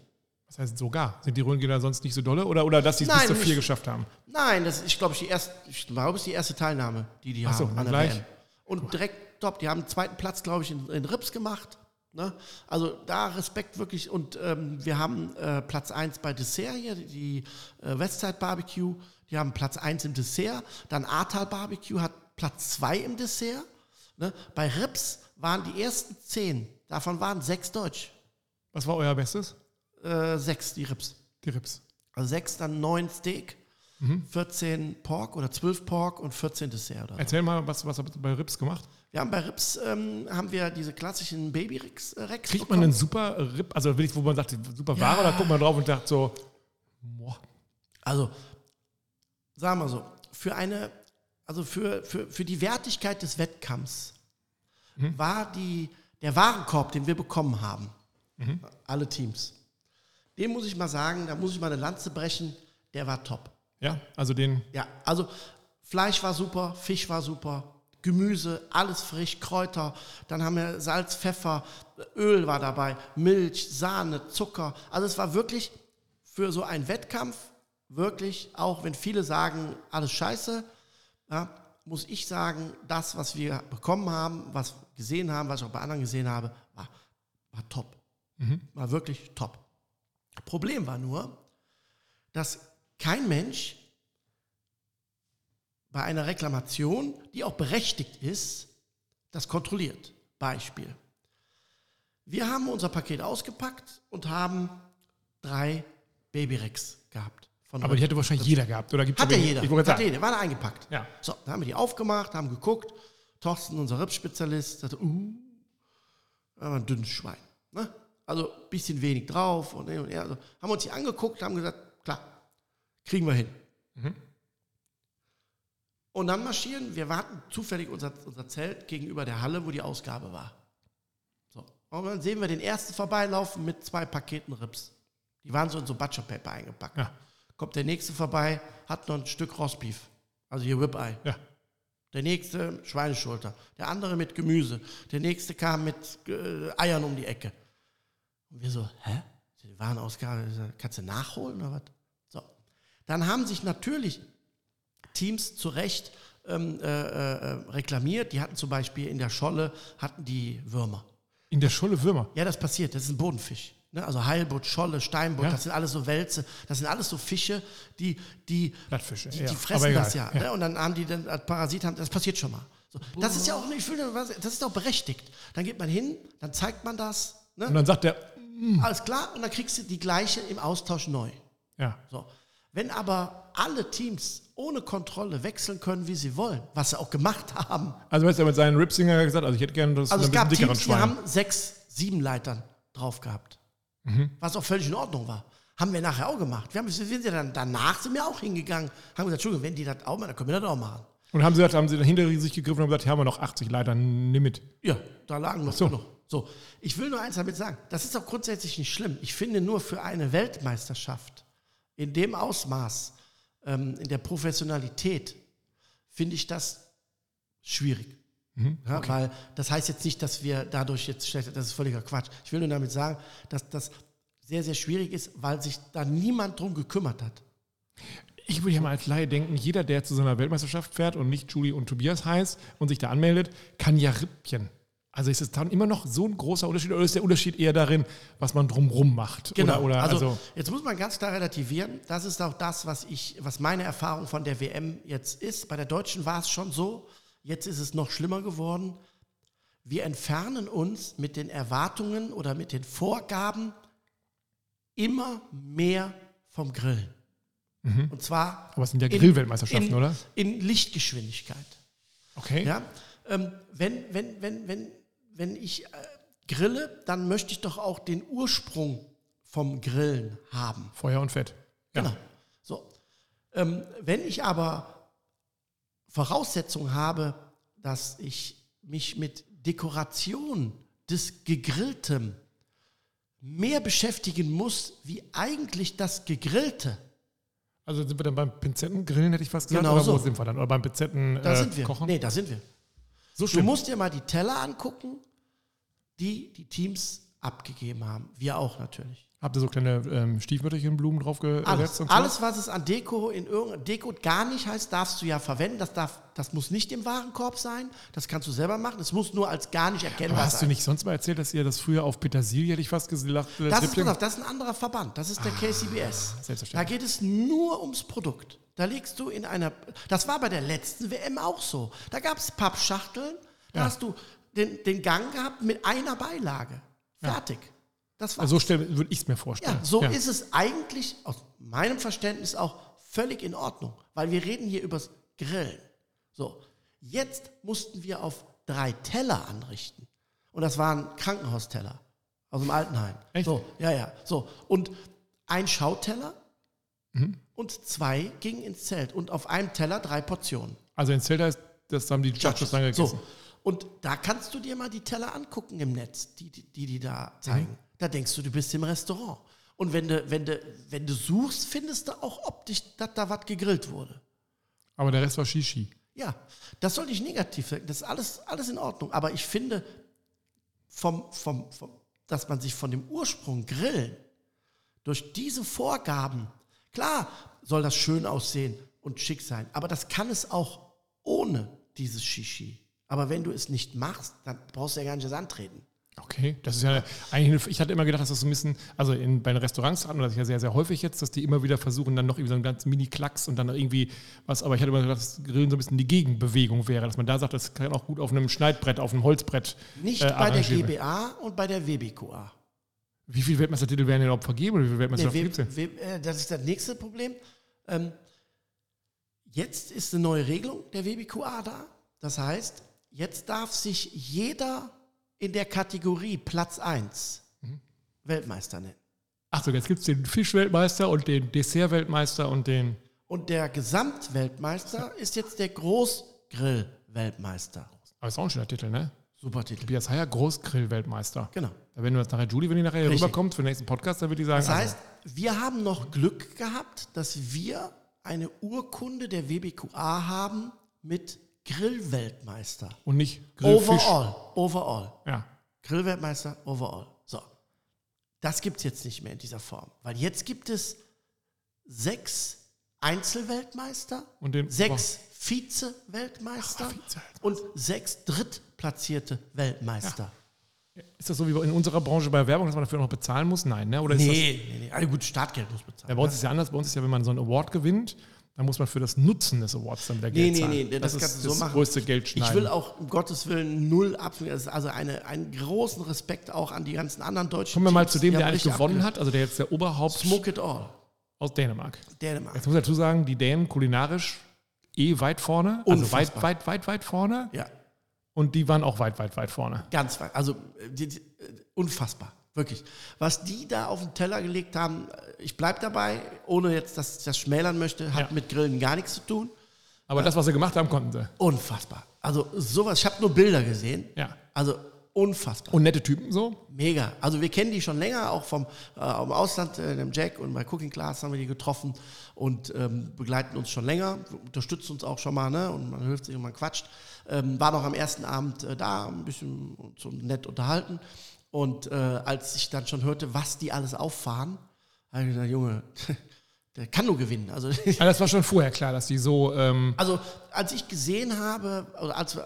Das heißt sogar. Sind die Rundgänger sonst nicht so dolle? Oder, oder dass sie es bis zu nicht. vier geschafft haben? Nein, das ist, ich glaube, die erste, ich glaube, ist die erste Teilnahme, die die Ach so, haben an der gleich. WM. Und direkt top, die haben den zweiten Platz, glaube ich, in, in Rips gemacht. Ne? Also da Respekt wirklich. Und ähm, wir haben äh, Platz 1 bei Dessert hier, die äh, Westside Barbecue. Die haben Platz 1 im Dessert. Dann Ahrtal Barbecue hat Platz 2 im Dessert. Ne? Bei Rips waren die ersten 10, davon waren sechs Deutsch. Was war euer Bestes? Äh, sechs, die Rips. Die Rips. Also sechs, dann neun Steak, 14 Pork oder 12 Pork und 14 Dessert. Oder so. Erzähl mal, was, was habt ihr bei Rips gemacht? Wir haben bei Rips ähm, haben wir diese klassischen Baby Rex. Äh, Rex Kriegt man einen super Rip, also wirklich, wo man sagt, super Ware, oder guckt man drauf und sagt so, boah, Also sagen wir so, für eine, also für, für, für die Wertigkeit des Wettkampfs war die, der Warenkorb, den wir bekommen haben, alle Teams, den muss ich mal sagen, da muss ich mal eine Lanze brechen, der war top. ja, also den, Ja, also Fleisch war super, Fisch war super, Gemüse, alles frisch, Kräuter, dann haben wir Salz, Pfeffer, Öl war dabei, Milch, Sahne, Zucker. Also es war wirklich für so einen Wettkampf, wirklich, auch wenn viele sagen, alles scheiße, ja, muss ich sagen, das, was wir bekommen haben, was gesehen haben, was ich auch bei anderen gesehen habe, war, war top. War wirklich top. Problem war nur, dass kein Mensch bei einer Reklamation, die auch berechtigt ist, das kontrolliert. Beispiel. Wir haben unser Paket ausgepackt und haben drei Babyrex gehabt. Von aber die hätte wahrscheinlich jeder gehabt, oder gibt hat ja jeder. Ich wollte Hat gerade sagen, jeder, war da eingepackt. Ja. So, dann haben wir die aufgemacht, haben geguckt. Thorsten, unser Ripspezialist, sagte, uh, da war ein dünnes Schwein. Ne? Also ein bisschen wenig drauf. Und, und her. Also, haben wir uns die angeguckt, haben gesagt, klar, kriegen wir hin. Und dann marschieren, wir warten zufällig unser, unser Zelt gegenüber der Halle, wo die Ausgabe war. So. Und dann sehen wir den ersten vorbeilaufen mit zwei Paketen Rips. Die waren so in so Butcherpaper eingepackt. Ja. Kommt der nächste vorbei, hat noch ein Stück Rostbeef. Also hier Ribeye. ja, Der nächste Schweineschulter. Der andere mit Gemüse. Der nächste kam mit äh, Eiern um die Ecke. Und wir so, hä? Die Warenausgabe, kannst du nachholen oder was? So. Dann haben sich natürlich Teams zu Recht ähm, äh, äh, reklamiert. Die hatten zum Beispiel in der Scholle hatten die Würmer. in der Scholle Würmer. Ja, das passiert. Das ist ein Bodenfisch. Ne? Also Heilbutt, Scholle, Steinbutt, Ja. das sind alles so Wälze. Das sind alles so Fische, die, die, Blattfische, die, ja. die Aber fressen das ja. ja. Ne? Und dann haben die dann als Parasit, haben, das passiert schon mal. So. Das ist ja auch nicht, das ist auch berechtigt. Dann geht man hin, dann zeigt man das. Und Ne? dann sagt der, Alles klar, und dann kriegst du die gleiche im Austausch neu. ja, So. Wenn aber alle Teams ohne Kontrolle wechseln können, wie sie wollen, was sie auch gemacht haben. also weißt du, mit seinen Ripsinger gesagt, also ich hätte gerne das Also es gab dickeren Teams, die Schwein. haben sechs, sieben Leitern drauf gehabt. Was auch völlig in Ordnung war. Haben wir nachher auch gemacht. Wir haben, sind wir dann, danach sind wir auch hingegangen, haben gesagt, Entschuldigung, wenn die das auch machen, dann können wir das auch machen. Und haben sie haben sie dann hinter sich gegriffen und haben gesagt, hier haben wir noch 80 Leiter, nimm mit. Ja, da lagen noch so. genug. So, ich will nur eins damit sagen, das ist auch grundsätzlich nicht schlimm. Ich finde nur für eine Weltmeisterschaft in dem Ausmaß, ähm, in der Professionalität, finde ich das schwierig. Ja, Weil das heißt jetzt nicht, dass wir dadurch jetzt schlecht, das ist völliger Quatsch. Ich will nur damit sagen, dass das sehr, sehr schwierig ist, weil sich da niemand drum gekümmert hat. Ich würde ja mal als Laie denken, jeder, der zu so einer Weltmeisterschaft fährt und nicht Julie und Tobias heißt und sich da anmeldet, kann ja Rippchen Also ist es dann immer noch so ein großer Unterschied oder ist der Unterschied eher darin, was man drumrum macht? Genau. Oder, oder, also, also, jetzt muss man ganz klar relativieren. Das ist auch das, was ich, was meine Erfahrung von der WM jetzt ist. Bei der Deutschen war es schon so. Jetzt ist es noch schlimmer geworden. Wir entfernen uns mit den Erwartungen oder mit den Vorgaben immer mehr vom Grillen. Und zwar aber es sind ja in- Grillweltmeisterschaften, in, oder? In Lichtgeschwindigkeit. Okay. Ja? Ähm, wenn, wenn, wenn, wenn, wenn ich äh, grille, dann möchte ich doch auch den Ursprung vom Grillen haben. Feuer und Fett. Ja. Genau. So. Ähm, wenn ich aber Voraussetzungen habe, dass ich mich mit Dekoration des Gegrillten mehr beschäftigen muss, wie eigentlich das Gegrillte, Also sind wir dann beim Pinzettengrillen, hätte ich fast gesagt. Genau oder wo so. sind wir dann? Oder beim Pinzetten da äh, sind wir. kochen? Nee, da sind wir. so Du musst dir mal die Teller angucken, die die Teams abgegeben haben. Wir auch natürlich. Habt ihr so kleine ähm, Stiefmütterchenblumen draufgesetzt? Alles, und so? alles, was es an Deko in irgendeinem Deko gar nicht heißt, darfst du ja verwenden. Das, darf, das muss nicht im Warenkorb sein. Das kannst du selber machen. Es muss nur als gar nicht Aber erkennbar hast du sein. nicht sonst mal erzählt, dass ihr das früher auf Petersilie, hätte ich fast gesagt, äh, das, ist, Rippchen- pass auf, das ist ein anderer Verband. Das ist der KCBS. Da selbstverständlich. geht es nur ums Produkt. Da legst du in einer. Das war bei der letzten WM auch so. Da gab es Pappschachteln. Da Ja. hast du den, den Gang gehabt mit einer Beilage. Fertig. Das war's. Also so würde ich es mir vorstellen. Ja, so ist es eigentlich aus meinem Verständnis auch völlig in Ordnung, weil wir reden hier übers Grillen. So, jetzt mussten wir auf drei Teller anrichten. Und das waren Krankenhausteller aus dem Altenheim. Echt? So, ja, ja. So, und ein Schauteller Mhm. und zwei gingen ins Zelt. Und auf einem Teller drei Portionen. Also in Zelda ist, das haben die Judges dann gegessen. So. Und da kannst du dir mal die Teller angucken im Netz, die die, die, die da zeigen. Mhm. Da denkst du, du bist im Restaurant. Und wenn du, wenn du, wenn du suchst, findest du auch optisch, dass da was gegrillt wurde. Aber der Rest war Shishi. Ja, das soll nicht negativ sein. Das ist alles, alles in Ordnung. Aber ich finde, vom, vom, vom, dass man sich von dem Ursprung Grillen durch diese Vorgaben, klar soll das schön aussehen und schick sein, aber das kann es auch ohne dieses Shishi. Aber wenn du es nicht machst, dann brauchst du ja gar nicht erst antreten. Okay, das ist ja eigentlich, eine, ich hatte immer gedacht, dass das so ein bisschen, also in, bei den Restaurants hatten wir das ja sehr, sehr häufig jetzt, dass die immer wieder versuchen, dann noch irgendwie so einen ganzen Mini-Klacks und dann irgendwie was, aber ich hatte immer gedacht, dass Grillen so ein bisschen die Gegenbewegung wäre, dass man da sagt, das kann auch gut auf einem Schneidbrett, auf einem Holzbrett. Nicht äh, bei der. GBA und bei der WBQA. Wie viele Weltmeistertitel werden denn überhaupt vergeben oder wie viele Nee, Weltmeisterschaften w, gibt es äh, das ist das nächste Problem. Ähm, jetzt ist eine neue Regelung der WBQA da. Das heißt, jetzt darf sich jeder in der Kategorie Platz 1 Mhm. Weltmeister nennen. Achso, jetzt gibt es den Fischweltmeister und den Dessertweltmeister und den. Und der Gesamtweltmeister ist jetzt der Großgrill-Weltmeister. Aber ist auch ein schöner Titel, ne? Super Titel. Tobias Heyer, Großgrill-Weltmeister. Genau. Da werden wir das nachher, Julie, wenn die nachher Richtig. rüberkommt für den nächsten Podcast, dann würde ich sagen, Das heißt, also, wir haben noch Glück gehabt, dass wir eine Urkunde der WBQA haben mit Grillweltmeister. und nicht Grillfisch. Overall. Overall. Ja. Grillweltmeister overall. So. Das gibt es jetzt nicht mehr in dieser Form. Weil jetzt gibt es sechs Einzelweltmeister, Und den- sechs Vize-Weltmeister Vize-Weltmeister. und sechs drittplatzierte Weltmeister. Ist das so wie in unserer Branche bei Werbung, dass man dafür noch bezahlen muss? Nein, ne? Oder ist das, Nee, nee, nee. Also gut, Startgeld muss bezahlen. ja, bei uns ist ja anders. Bei uns ist ja, wenn man so einen Award gewinnt, dann muss man für das Nutzen des Awards dann wieder Nee, Geld nee, zahlen. nee, das, ist kannst du so das machen. größte Geld schneiden. Ich will auch um Gottes Willen null abfinden. Das ist also eine, einen großen Respekt auch an die ganzen anderen deutschen Kommen wir mal zu dem, der eigentlich gewonnen hat, also der jetzt der Oberhaupt Smoke it all. aus Dänemark. Dänemark. Jetzt muss ich dazu sagen, die Dänen kulinarisch eh weit vorne, also weit, Unfassbar. weit, weit, weit vorne. Ja, Und die waren auch weit, weit, weit vorne. ganz weit. Also die, die, äh, unfassbar. Wirklich. Was die da auf den Teller gelegt haben, äh, ich bleibe dabei, ohne jetzt, dass ich das schmälern möchte, hat Ja. mit Grillen gar nichts zu tun. Aber das, was sie gemacht haben, konnten sie. Unfassbar. Also sowas, ich habe nur Bilder gesehen. Ja. Also unfassbar. Und nette Typen so. Mega. Also wir kennen die schon länger, auch vom äh, im Ausland, äh, dem Jack und bei Cooking Class haben wir die getroffen und ähm, begleiten uns schon länger, unterstützen uns auch schon mal, ne? Und man hilft sich und man quatscht. Ähm, war noch am ersten Abend äh, da, ein bisschen so nett unterhalten. Und äh, als ich dann schon hörte, was die alles auffahren, habe ich gesagt, Junge, der kann nur gewinnen. Also, Ah, das war schon vorher klar, dass die so. Ähm, also als ich gesehen habe, oder als, äh,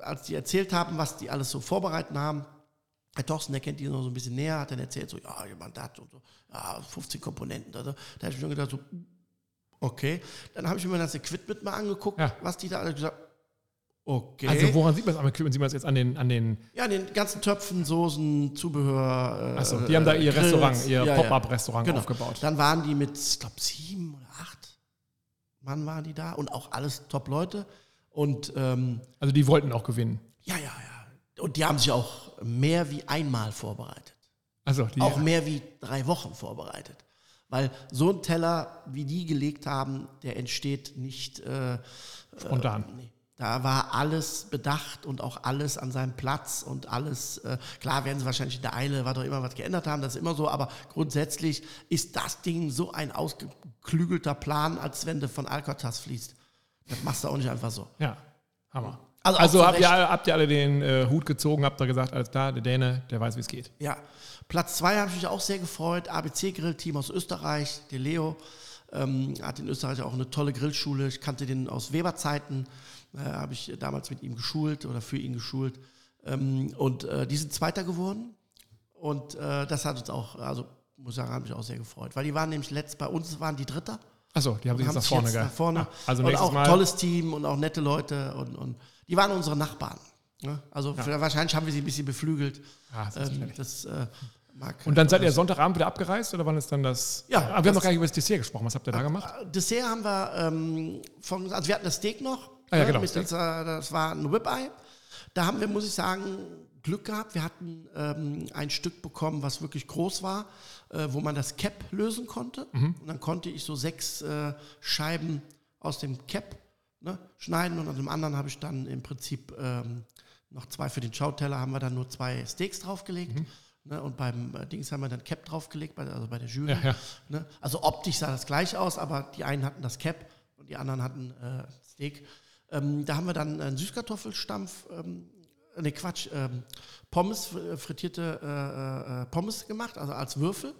als die erzählt haben, was die alles so vorbereiten haben, Herr Thorsten, der kennt die noch so ein bisschen näher, hat dann erzählt, so, ja, jemand hat und so, ja, 15 Komponenten. Also, da habe ich mir gedacht, so, okay. Dann habe ich mir das Equipment mal angeguckt, Ja. was die da alle gesagt okay. also woran sieht man das am Equipment? Sieht man das jetzt an den, an den. ja, den ganzen Töpfen, Soßen, Zubehör. Äh, Achso, die haben da ihr Grills. Restaurant, ihr Ja. Pop-Up-Restaurant Genau. aufgebaut. Dann waren die mit, ich glaube, sieben oder acht Mann waren die da und auch alles Top-Leute. Und ähm, Also die wollten auch gewinnen. ja, ja, ja. Und die haben sich auch mehr wie einmal vorbereitet. Also die, Auch mehr wie drei Wochen vorbereitet. Weil so ein Teller, wie die gelegt haben, der entsteht nicht äh, spontan. Nee. Da war alles bedacht und auch alles an seinem Platz und alles, äh, klar werden sie wahrscheinlich in der Eile, was auch immer was geändert haben, das ist immer so, aber grundsätzlich ist das Ding so ein ausgeklügelter Plan, als wenn du von Alcatraz fließt. Das machst du auch nicht einfach so. Ja, Hammer. Also Also, habt, ihr, habt ihr alle den äh, Hut gezogen, habt ihr gesagt, alles klar, der Däne, der weiß, wie es geht. Ja, Platz zwei habe ich mich auch sehr gefreut. ABC Grillteam aus Österreich, der Leo, ähm, hat in Österreich auch eine tolle Grillschule. Ich kannte den aus Weberzeiten, äh, habe ich damals mit ihm geschult oder für ihn geschult. Ähm, und äh, die sind Zweiter geworden. Und äh, das hat uns auch, also muss ich sagen, hat mich auch sehr gefreut. Weil die waren nämlich letzt bei uns, waren die Dritter. Achso, die haben sich jetzt nach vorne jetzt nach vorne. Ah, also und auch Mal. ein tolles Team und auch nette Leute. Und, und die waren unsere Nachbarn. Ne? Also wahrscheinlich haben wir sie ein bisschen beflügelt. Ah, das Ähm, das äh, mag Und dann seid ihr Sonntagabend wieder abgereist oder wann ist dann das? Ja, Ah, wir haben noch gar nicht über das Dessert gesprochen. Was habt ihr da gemacht? Dessert haben wir ähm, von, also wir hatten das Steak noch. Ah ja, ne, genau, Mit, Steak. das, war ein Ribeye. Da haben wir, muss ich sagen, Glück gehabt. Wir hatten ähm, ein Stück bekommen, was wirklich groß war, äh, wo man das Cap lösen konnte. Mhm. Und dann konnte ich so sechs äh, Scheiben aus dem Cap ne, schneiden und an dem anderen habe ich dann im Prinzip ähm, noch zwei für den Schauteller, haben wir dann nur zwei Steaks draufgelegt. Mhm. Ne, und beim äh, Dings haben wir dann Cap draufgelegt, bei, also bei der Jury. Ja, ja. Ne? Also optisch sah das gleich aus, aber die einen hatten das Cap und die anderen hatten äh, Steak. Ähm, da haben wir dann einen Süßkartoffelstampf, ähm, ne Quatsch, ähm, Pommes, fr- frittierte äh, äh, Pommes gemacht, also als Würfel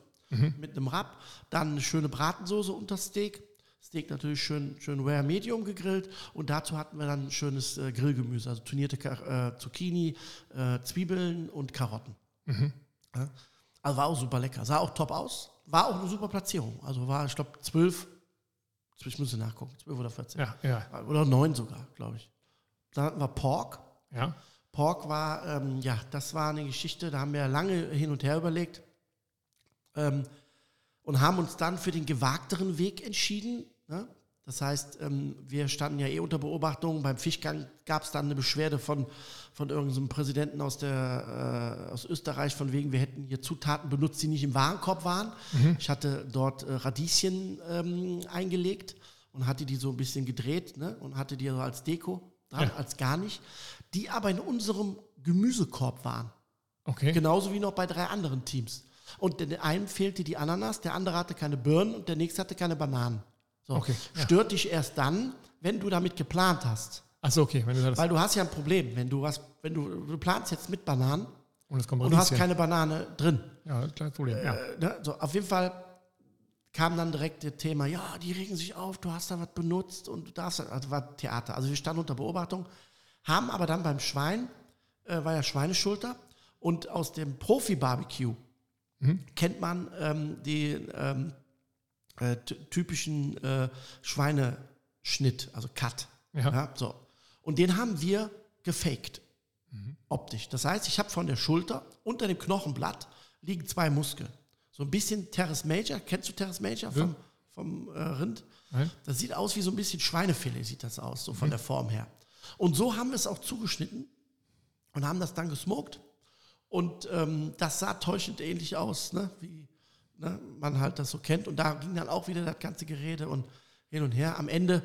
mit einem Rab. Dann eine schöne Bratensoße unter Steak. Steak natürlich schön, schön rare medium gegrillt und dazu hatten wir dann schönes äh, Grillgemüse, also turnierte Ka äh, Zucchini, äh, Zwiebeln und Karotten. Ja. Also war auch super lecker. Sah auch top aus. War auch eine super Platzierung. Also war, ich glaube, 12, ich muss nachgucken, 12 oder 14. Ja, ja, Oder 9 sogar, glaube ich. Dann hatten wir Pork. ja. Pork war, ähm, ja, das war eine Geschichte, da haben wir lange hin und her überlegt ähm, und haben uns dann für den gewagteren Weg entschieden. Ne? Das heißt, ähm, wir standen ja eh unter Beobachtung. Beim Fischgang gab es dann eine Beschwerde von, von irgendeinem Präsidenten aus, der, äh, aus Österreich, von wegen, wir hätten hier Zutaten benutzt, die nicht im Warenkorb waren. Ich hatte dort äh, Radieschen ähm, eingelegt und hatte die so ein bisschen gedreht ne? und hatte die so als Deko dran, Ja. als gar nicht, die aber in unserem Gemüsekorb waren. Okay. Genauso wie noch bei drei anderen Teams. Und der einem fehlte die Ananas, der andere hatte keine Birnen und der nächste hatte keine Bananen. So. Okay, ja. Stört dich erst dann, wenn du damit geplant hast. Achso, okay. Wenn du Weil du hast ja ein Problem, wenn du was, wenn du, du planst jetzt mit Bananen und es kommt und du hast keine Banane drin. Ja, das ist ein kleines Problem. Ja. Äh, ne? so, auf jeden Fall kam dann direkt das Thema, ja, die regen sich auf, du hast da was benutzt und du darfst, also war Theater. Also wir standen unter Beobachtung, haben aber dann beim Schwein, äh, war ja Schweineschulter und aus dem Profi-Barbecue kennt man ähm, den ähm, äh, ty- typischen äh, Schweineschnitt, also Cut. Ja. so. Und den haben wir gefaked, optisch. Das heißt, ich habe von der Schulter unter dem Knochenblatt liegen zwei Muskeln. So ein bisschen Terrace Major. Kennst du Terrace Major vom, vom äh, Rind? Nein. Das sieht aus wie so ein bisschen Schweinefilet, sieht das aus, so von der Form her. Und so haben wir es auch zugeschnitten und haben das dann gesmoked. Und ähm, das sah täuschend ähnlich aus, ne? wie ne, man halt das so kennt. Und da ging dann auch wieder das ganze Gerede und hin und her. Am Ende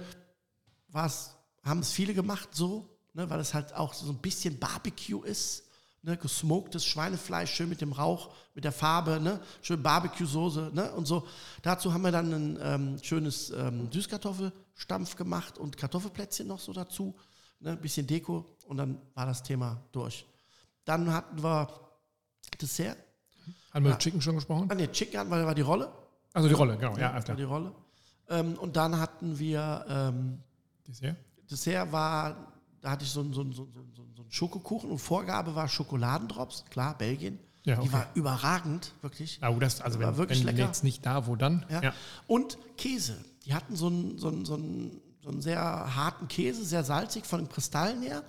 haben es viele gemacht so, ne, weil es halt auch so ein bisschen Barbecue ist. Ne, gesmoktes Schweinefleisch, schön mit dem Rauch, mit der Farbe, ne, schön Barbecue-Soße ne, und so. Dazu haben wir dann ein ähm, schönes ähm, Süßkartoffelstampf gemacht und Kartoffelplätzchen noch so dazu, ne, ein bisschen Deko und dann war das Thema durch. Dann hatten wir Dessert. Haben wir über Chicken schon gesprochen? Ah, ne, Chicken hatten wir, war die Rolle. Also die Rolle, genau, ja, Ja, öfter. die Rolle. Ähm, und dann hatten wir, ähm, Dessert? Dessert war, da hatte ich so einen so einen- so einen- so einen- Schokokuchen und Vorgabe war Schokoladendrops, klar, Belgien. Ja, Die okay. war überragend, wirklich. Ja, gut, das, also War wenn, wirklich wenn lecker. jetzt nicht da, wo dann? Ja. Und Käse. Die hatten so einen, so, einen, so, einen, so einen sehr harten Käse, sehr salzig von den Kristallen her.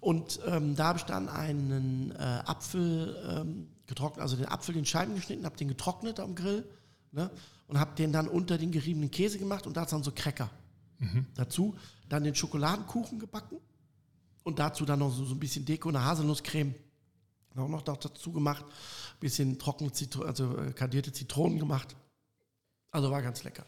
Und ähm, da habe ich dann einen äh, Apfel ähm, getrocknet, also den Apfel in Scheiben geschnitten, habe den getrocknet am Grill ne? und habe den dann unter den geriebenen Käse gemacht und dazu dann so Cracker. Dazu dann den Schokoladenkuchen gebacken und dazu dann noch so, so ein bisschen Deko, eine Haselnusscreme auch noch dazu gemacht, bisschen trockene Zitro also äh, kandierte Zitronen gemacht. Also war ganz lecker.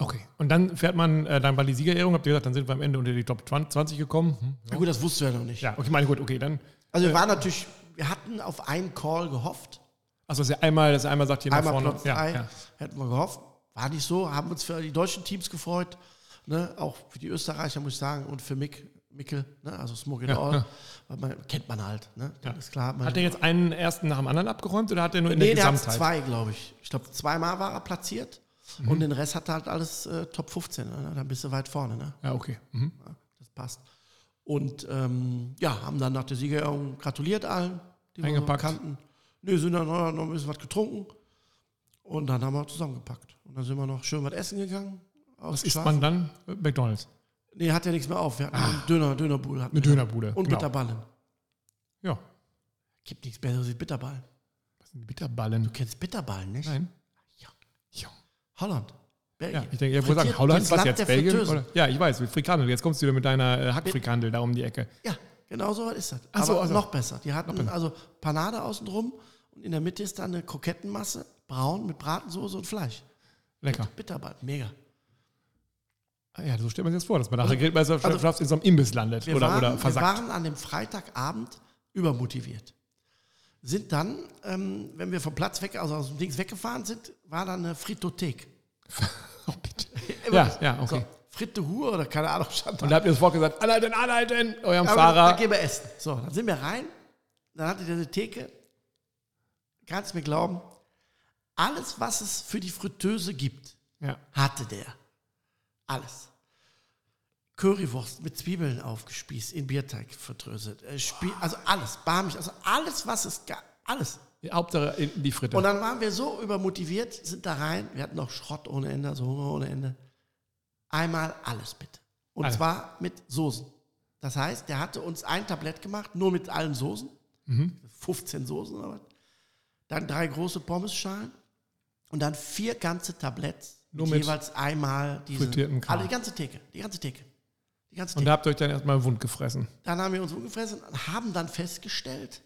Okay. Und dann fährt man äh, dann bei die Siegerehrung, habt ihr gesagt, dann sind wir am Ende unter die Top 20 gekommen. Hm. Na gut, das wussten wir noch nicht. Ja, okay, meine gut, okay, dann. Also wir waren natürlich, wir hatten auf einen Call gehofft. Also dass ihr einmal, dass ihr einmal sagt, hier nach Einmal vorne. Platz ja, ja. hätten wir gehofft. War nicht so, haben uns für die deutschen Teams gefreut. Ne? Auch für die Österreicher, muss ich sagen, und für Mick, Mickel, ne? also Smoke It Ja, All. ja. Man, kennt man halt. Ne? Ja. Ist klar. Hat er jetzt einen ersten nach dem anderen abgeräumt oder hat er nur in nee, der der hat Gesamtheit? zwei, glaube ich. Ich glaube, zweimal war er platziert. Mhm. Und den Rest hat er halt alles äh, Top 15. Ne? Dann bist du weit vorne. Ne? Ja, okay. Mhm. Ja, das passt. Und ähm, ja, haben dann nach der Siegerehrung gratuliert allen, die wir Eingepackt. kannten. Nee, sind dann noch noch ein bisschen was getrunken. Und dann haben wir zusammengepackt. Und dann sind wir noch schön was essen gegangen. Was isst man dann? McDonalds. Nee, hat ja nichts mehr auf. Wir hatten einen Döner, Dönerbuhl. hatten Eine wir. Dönerbude. Und genau. Bitterballen. Ja. Gibt nichts Besseres als Bitterballen. Was sind Bitterballen? Du kennst Bitterballen, nicht? Nein. Holland. Belgien. Ja, ich denke, ich wollte sagen, Holland, was jetzt? Belgien? Oder? Ja, ich weiß, mit Frikandel. Jetzt kommst du wieder mit deiner äh, Hackfrikandel da um die Ecke. Ja, genau so was ist das. Ach so, also- noch besser. Die hatten also Panade außen drum und in der Mitte ist dann eine Krokettenmasse, braun mit Bratensoße und Fleisch. Lecker. Bitterball, mega. Ah Ja, so stellt man sich das vor, dass man nach der Grillmeisterschaft also- in so einem Imbiss landet Wir, oder, waren, oder wir versackt. waren an dem Freitagabend übermotiviert. Sind dann, ähm, wenn wir vom Platz weg, also aus dem Dings weggefahren sind, war dann eine Fritothek. oh, bitte. Ja, ja, okay. So, Fritte Hure oder keine Ahnung, stand da. Und da habt ihr das Wort gesagt, anhalten, anhalten, eurem Aber Fahrer. Da gehen wir essen. So, dann sind wir rein. Dann hatte der eine Theke. Kannst mir glauben, alles, was es für die Fritteuse gibt, Ja. hatte der. Alles. Currywurst mit Zwiebeln aufgespießt, in Bierteig vertröselt. Äh, Also alles, Barmich, also alles, was es gab. Alles. Hauptsache in die Fritte. Und dann waren wir so übermotiviert, sind da rein. Wir hatten noch Schrott ohne Ende, also Hunger ohne Ende. Einmal alles bitte. Und Alles. zwar mit Soßen. Das heißt, der hatte uns ein Tablett gemacht, nur mit allen Soßen. Mhm. 15 Soßen oder was. Dann drei große Pommesschalen. Und dann vier ganze Tabletts. Nur mit jeweils einmal diese. frittierten Kram. Alle, die ganze Theke. Die ganze Theke. Die ganze Und habt ihr euch dann erstmal wund gefressen. dann haben wir uns umgefressen und haben dann festgestellt,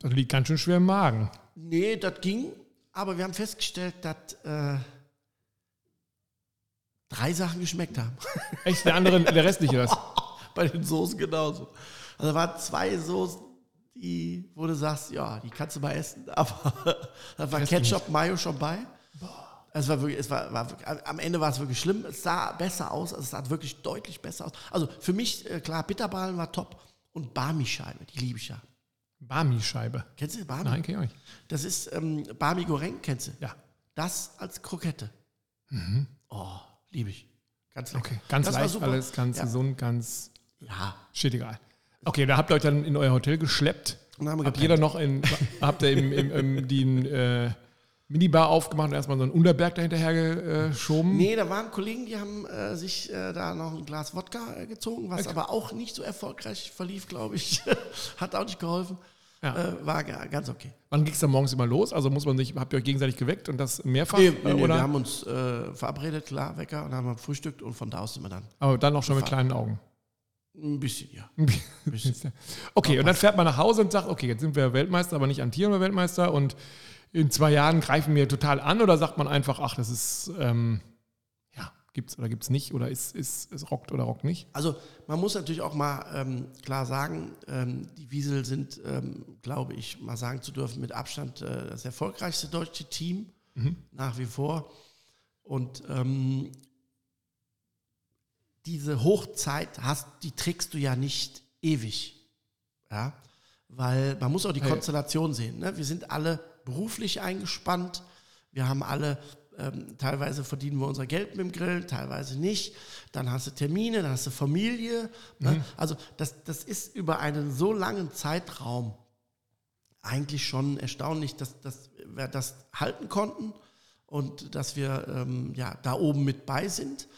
Das liegt ganz schön schwer im Magen. Nee, das ging, aber wir haben festgestellt, dass äh, drei Sachen geschmeckt haben. Echt, der andere, der restliche das. Bei den Soßen genauso. Also da waren zwei Soßen, die, wo du sagst, ja, die kannst du mal essen, aber da war Ketchup, Mayo schon bei. Es war wirklich, es war, war am Ende war es wirklich schlimm. Es sah besser aus, also es sah wirklich deutlich besser aus. Also für mich, äh, klar, Bitterballen war top und Barmi-Scheibe, die liebe ich ja. Barmi-Scheibe. Kennst du Barmi? Nein, kenn ich nicht. Das ist ähm, Barmi Goreng, kennst du? Ja. Das als Krokette. Oh, liebe ich. Ganz lecker. Okay, ganz Das leicht, alles ganz Ja. gesund, ganz Ja. shit egal. Okay, da habt ihr euch dann in euer Hotel geschleppt. Und dann haben wir Habt gepennt. jeder noch in, habt ihr im, im, im, die äh, Minibar aufgemacht und erstmal so einen Unterberg dahinterher geschoben? Nee, da waren Kollegen, die haben äh, sich äh, da noch ein Glas Wodka äh, gezogen, was Okay. aber auch nicht so erfolgreich verlief, glaube ich. Hat auch nicht geholfen. Ja. Äh, war ga- ganz okay. Wann ging es dann morgens immer los? Also muss man sich, habt ihr euch gegenseitig geweckt und das mehrfach? Nee, äh, nee, nee, oder? wir haben uns äh, verabredet, klar, Wecker, und dann haben wir frühstückt und von da aus sind wir dann. Aber dann auch schon mit Gefahren. kleinen Augen. Ein bisschen, ja. Ein bisschen. okay, und dann fährt man nach Hause und sagt, okay, jetzt sind wir Weltmeister, aber nicht amtierender Weltmeister und in zwei Jahren greifen wir total an oder sagt man einfach, ach, das ist, ähm, ja, gibt's oder gibt's nicht oder ist, ist, es rockt oder rockt nicht? Also man muss natürlich auch mal ähm, klar sagen, ähm, die Wiesel sind, ähm, glaube ich, mal sagen zu dürfen, mit Abstand äh, das erfolgreichste deutsche Team nach wie vor. Und ähm, diese Hochzeit hast, die trägst du ja nicht ewig. Ja? Weil man muss auch die Hey. Konstellation sehen. Ne? Wir sind alle beruflich eingespannt. Wir haben alle, ähm, teilweise verdienen wir unser Geld mit dem Grill, teilweise nicht. Dann hast du Termine, dann hast du Familie. Ne? Also das, das ist über einen so langen Zeitraum eigentlich schon erstaunlich, dass, dass wir das halten konnten und dass wir ähm, ja, da oben mit bei sind.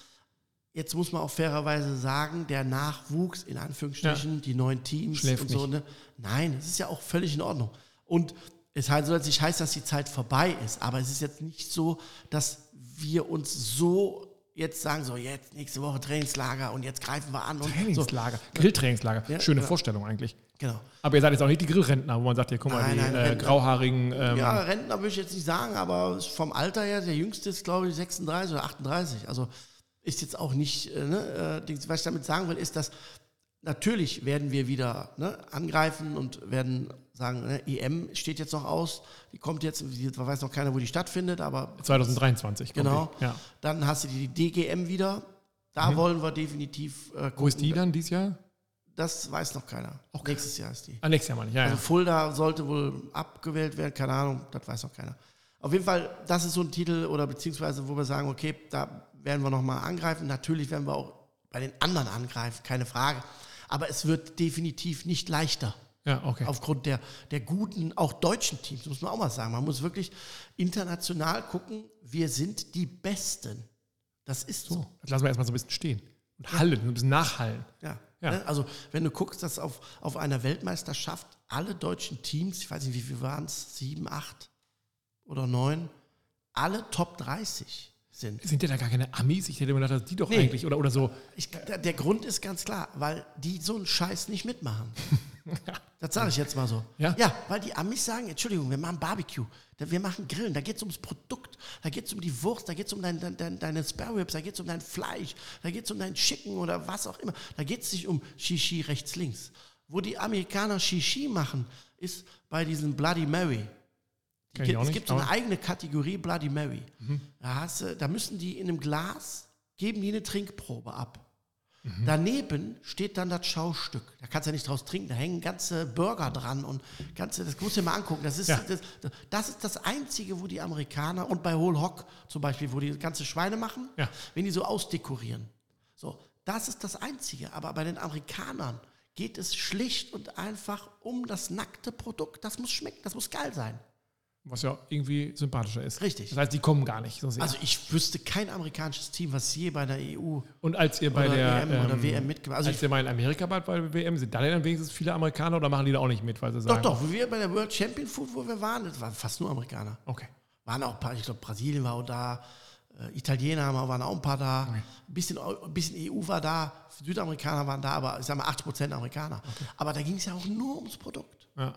Jetzt muss man auch fairerweise sagen, der Nachwuchs, in Anführungsstrichen, die neuen Teams Schläft und so, ne? Nein, es ist ja auch völlig in Ordnung. Und es halt so, dass nicht heißt, dass die Zeit vorbei ist, aber es ist jetzt nicht so, dass wir uns so jetzt sagen, so jetzt nächste Woche Trainingslager und jetzt greifen wir an und so. Trainingslager, Grilltrainingslager. Ja, Schöne genau. Vorstellung eigentlich. Genau. Aber ihr seid jetzt auch nicht die Grillrentner, wo man sagt, hier, guck mal, Nein, die nein, äh, grauhaarigen. Ähm, Ja, Rentner würde ich jetzt nicht sagen, aber vom Alter her, der jüngste ist, glaube ich, 36 oder 38. Also ist jetzt auch nicht, äh, ne, äh, was ich damit sagen will, ist, dass natürlich werden wir wieder ne, angreifen und werden sagen, ne, EM steht jetzt noch aus, die kommt jetzt, da weiß noch keiner, wo die stattfindet, aber 2023. kommt genau. die. Ja. Dann hast du die DGM wieder. Da wollen wir definitiv äh, Mhm. Wo ist die dann dieses Jahr? Das weiß noch keiner. Auch Nächstes Jahr ist die. Ah, nächstes Jahr meine ich. Ja, Also. Fulda sollte wohl abgewählt werden, keine Ahnung, das weiß noch keiner. Auf jeden Fall, das ist so ein Titel oder beziehungsweise, wo wir sagen, okay, da werden wir nochmal angreifen. Natürlich werden wir auch bei den anderen angreifen, keine Frage. Aber es wird definitiv nicht leichter. Ja, okay. Aufgrund der, der guten, auch deutschen Teams, muss man auch mal sagen. Man muss wirklich international gucken, wir sind die Besten. Das ist so. So, das lassen wir erstmal so ein bisschen stehen. Und hallen, so ein bisschen nachhallen. Ja. Ja. Ne? Also, wenn du guckst, dass auf, auf einer Weltmeisterschaft alle deutschen Teams, ich weiß nicht, wie viele waren es, sieben, acht oder neun, alle Top 30 sind. Sind ja da gar keine Amis? Ich hätte mir gedacht, dass die doch Nee. eigentlich, oder, oder so. Ich, der, der Grund ist ganz klar, weil die so einen Scheiß nicht mitmachen. Das sage ich jetzt mal so. Ja? ja, weil die Amis sagen, Entschuldigung, wir machen Barbecue, wir machen Grillen, da geht es ums Produkt, da geht es um die Wurst, da geht es um dein, dein, dein, deine Spare Ribs, da geht es um dein Fleisch, da geht es um dein Chicken oder was auch immer. Da geht es nicht um Shishi rechts, links. Wo die Amerikaner Shishi machen, ist bei diesem Bloody Mary. Auch es nicht, gibt so eine eigene Kategorie Bloody Mary. Da, hast, da müssen die in einem Glas, geben die eine Trinkprobe ab. Daneben steht dann das Schaustück. Da kannst du ja nicht draus trinken. Da hängen ganze Burger dran und ganze, das musst du dir mal angucken. Das ist, Ja. das, das ist das Einzige, wo die Amerikaner und bei Whole Hog zum Beispiel, wo die ganze Schweine machen, Ja. wenn die so ausdekorieren. So, das ist das Einzige. Aber bei den Amerikanern geht es schlicht und einfach um das nackte Produkt. Das muss schmecken, das muss geil sein. Was ja irgendwie sympathischer ist. Richtig. Das heißt, die kommen gar nicht so. Also ich wüsste kein amerikanisches Team, was je bei der EU und als ihr bei der EM oder ähm, WM mitgemacht hat. Also als ihr mal in Amerika wart bei der WM, sind da dann wenigstens viele Amerikaner oder machen die da auch nicht mit, weil sie doch, sagen? doch, wo wir bei der World Champion Food, wo wir waren, das waren fast nur Amerikaner. Okay. Waren auch ein paar, ich glaube Brasilien war auch da, äh, Italiener waren auch ein paar da, ein, bisschen, Eu- ein bisschen EU war da, Südamerikaner waren da, aber ich sag mal 80% Amerikaner. Aber da ging es ja auch nur ums Produkt. Ja.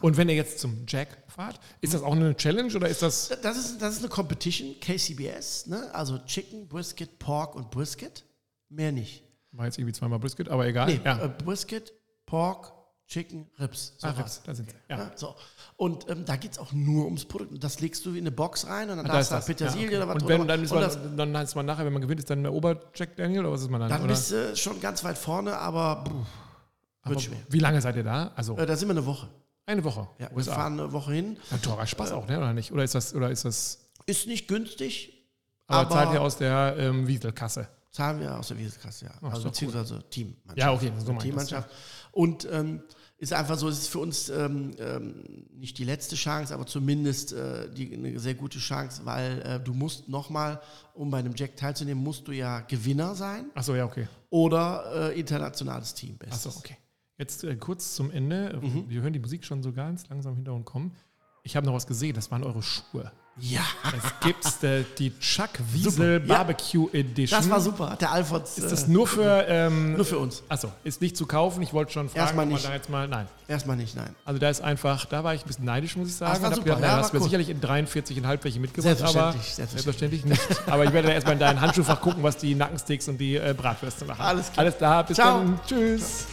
Und wenn ihr jetzt zum Jack fahrt, ist das auch eine Challenge oder ist das. Das ist, das ist eine Competition, KCBS, ne? also Chicken, Brisket, Pork und Brisket. Mehr nicht. War jetzt irgendwie zweimal Brisket, aber egal. Nee, ja. äh, Brisket, Pork, Chicken, Ribs. Ah, sowas. Rips, da sind sie. Ja. Ja, so. Und ähm, da geht es auch nur ums Produkt. Und das legst du in eine Box rein und dann Da darfst du da. Petersilie ja, okay. oder was Und wenn, dann, ist und man, dann heißt man nachher, wenn man gewinnt, ist dann der Ober-Jack Daniel oder was ist man dann? dann oder? bist du schon ganz weit vorne, aber puh, Aber wird schwer. Wie lange seid ihr da? Also Äh, da sind wir eine Woche. Eine Woche. Ja, wir USA. fahren eine Woche hin. Ein teurer Spaß auch, ne? Oder nicht? Oder ist das, oder ist das. Ist nicht günstig, Aber, Aber- zahlt ihr aus der ähm, Wieselkasse? zahlen wir aus der Wieselkasse, ja. ist also doch beziehungsweise Teammannschaft. Ja, okay, so meine ich das, Teammannschaft. Und ähm, ist einfach so, es ist für uns ähm, ähm, nicht die letzte Chance, aber zumindest äh, die, eine sehr gute Chance, weil äh, du musst nochmal, um bei einem Jack teilzunehmen, musst du ja Gewinner sein Achso, ja, okay. oder äh, internationales Team. Achso, Bestes. okay. Jetzt äh, kurz zum Ende. Mhm. Wir hören die Musik schon so ganz langsam im Hintergrund kommen. Ich habe noch was gesehen, das waren eure Schuhe. Ja, Es gibt äh, die Chuck Wiesel Super, ja. Barbecue Edition. das war super. Der Alfons. Ist das äh, nur für. Ähm, nur für uns. Achso, ist nicht zu kaufen. Ich wollte schon fragen, Erstmal ob man nicht. da jetzt mal. Nein. Erstmal nicht, nein. Also da ist einfach, da war ich ein bisschen neidisch, muss ich sagen. Das war super, gedacht, ja, hast mir cool. sicherlich in 43,5 welche mitgebracht, aber Selbstverständlich, selbstverständlich nicht. Aber ich werde dann erstmal in dein Handschuhfach gucken, was die Nackensteaks und die äh, Bratwürste machen. Alles klar. Alles klar, bis Ciao. dann. Tschüss.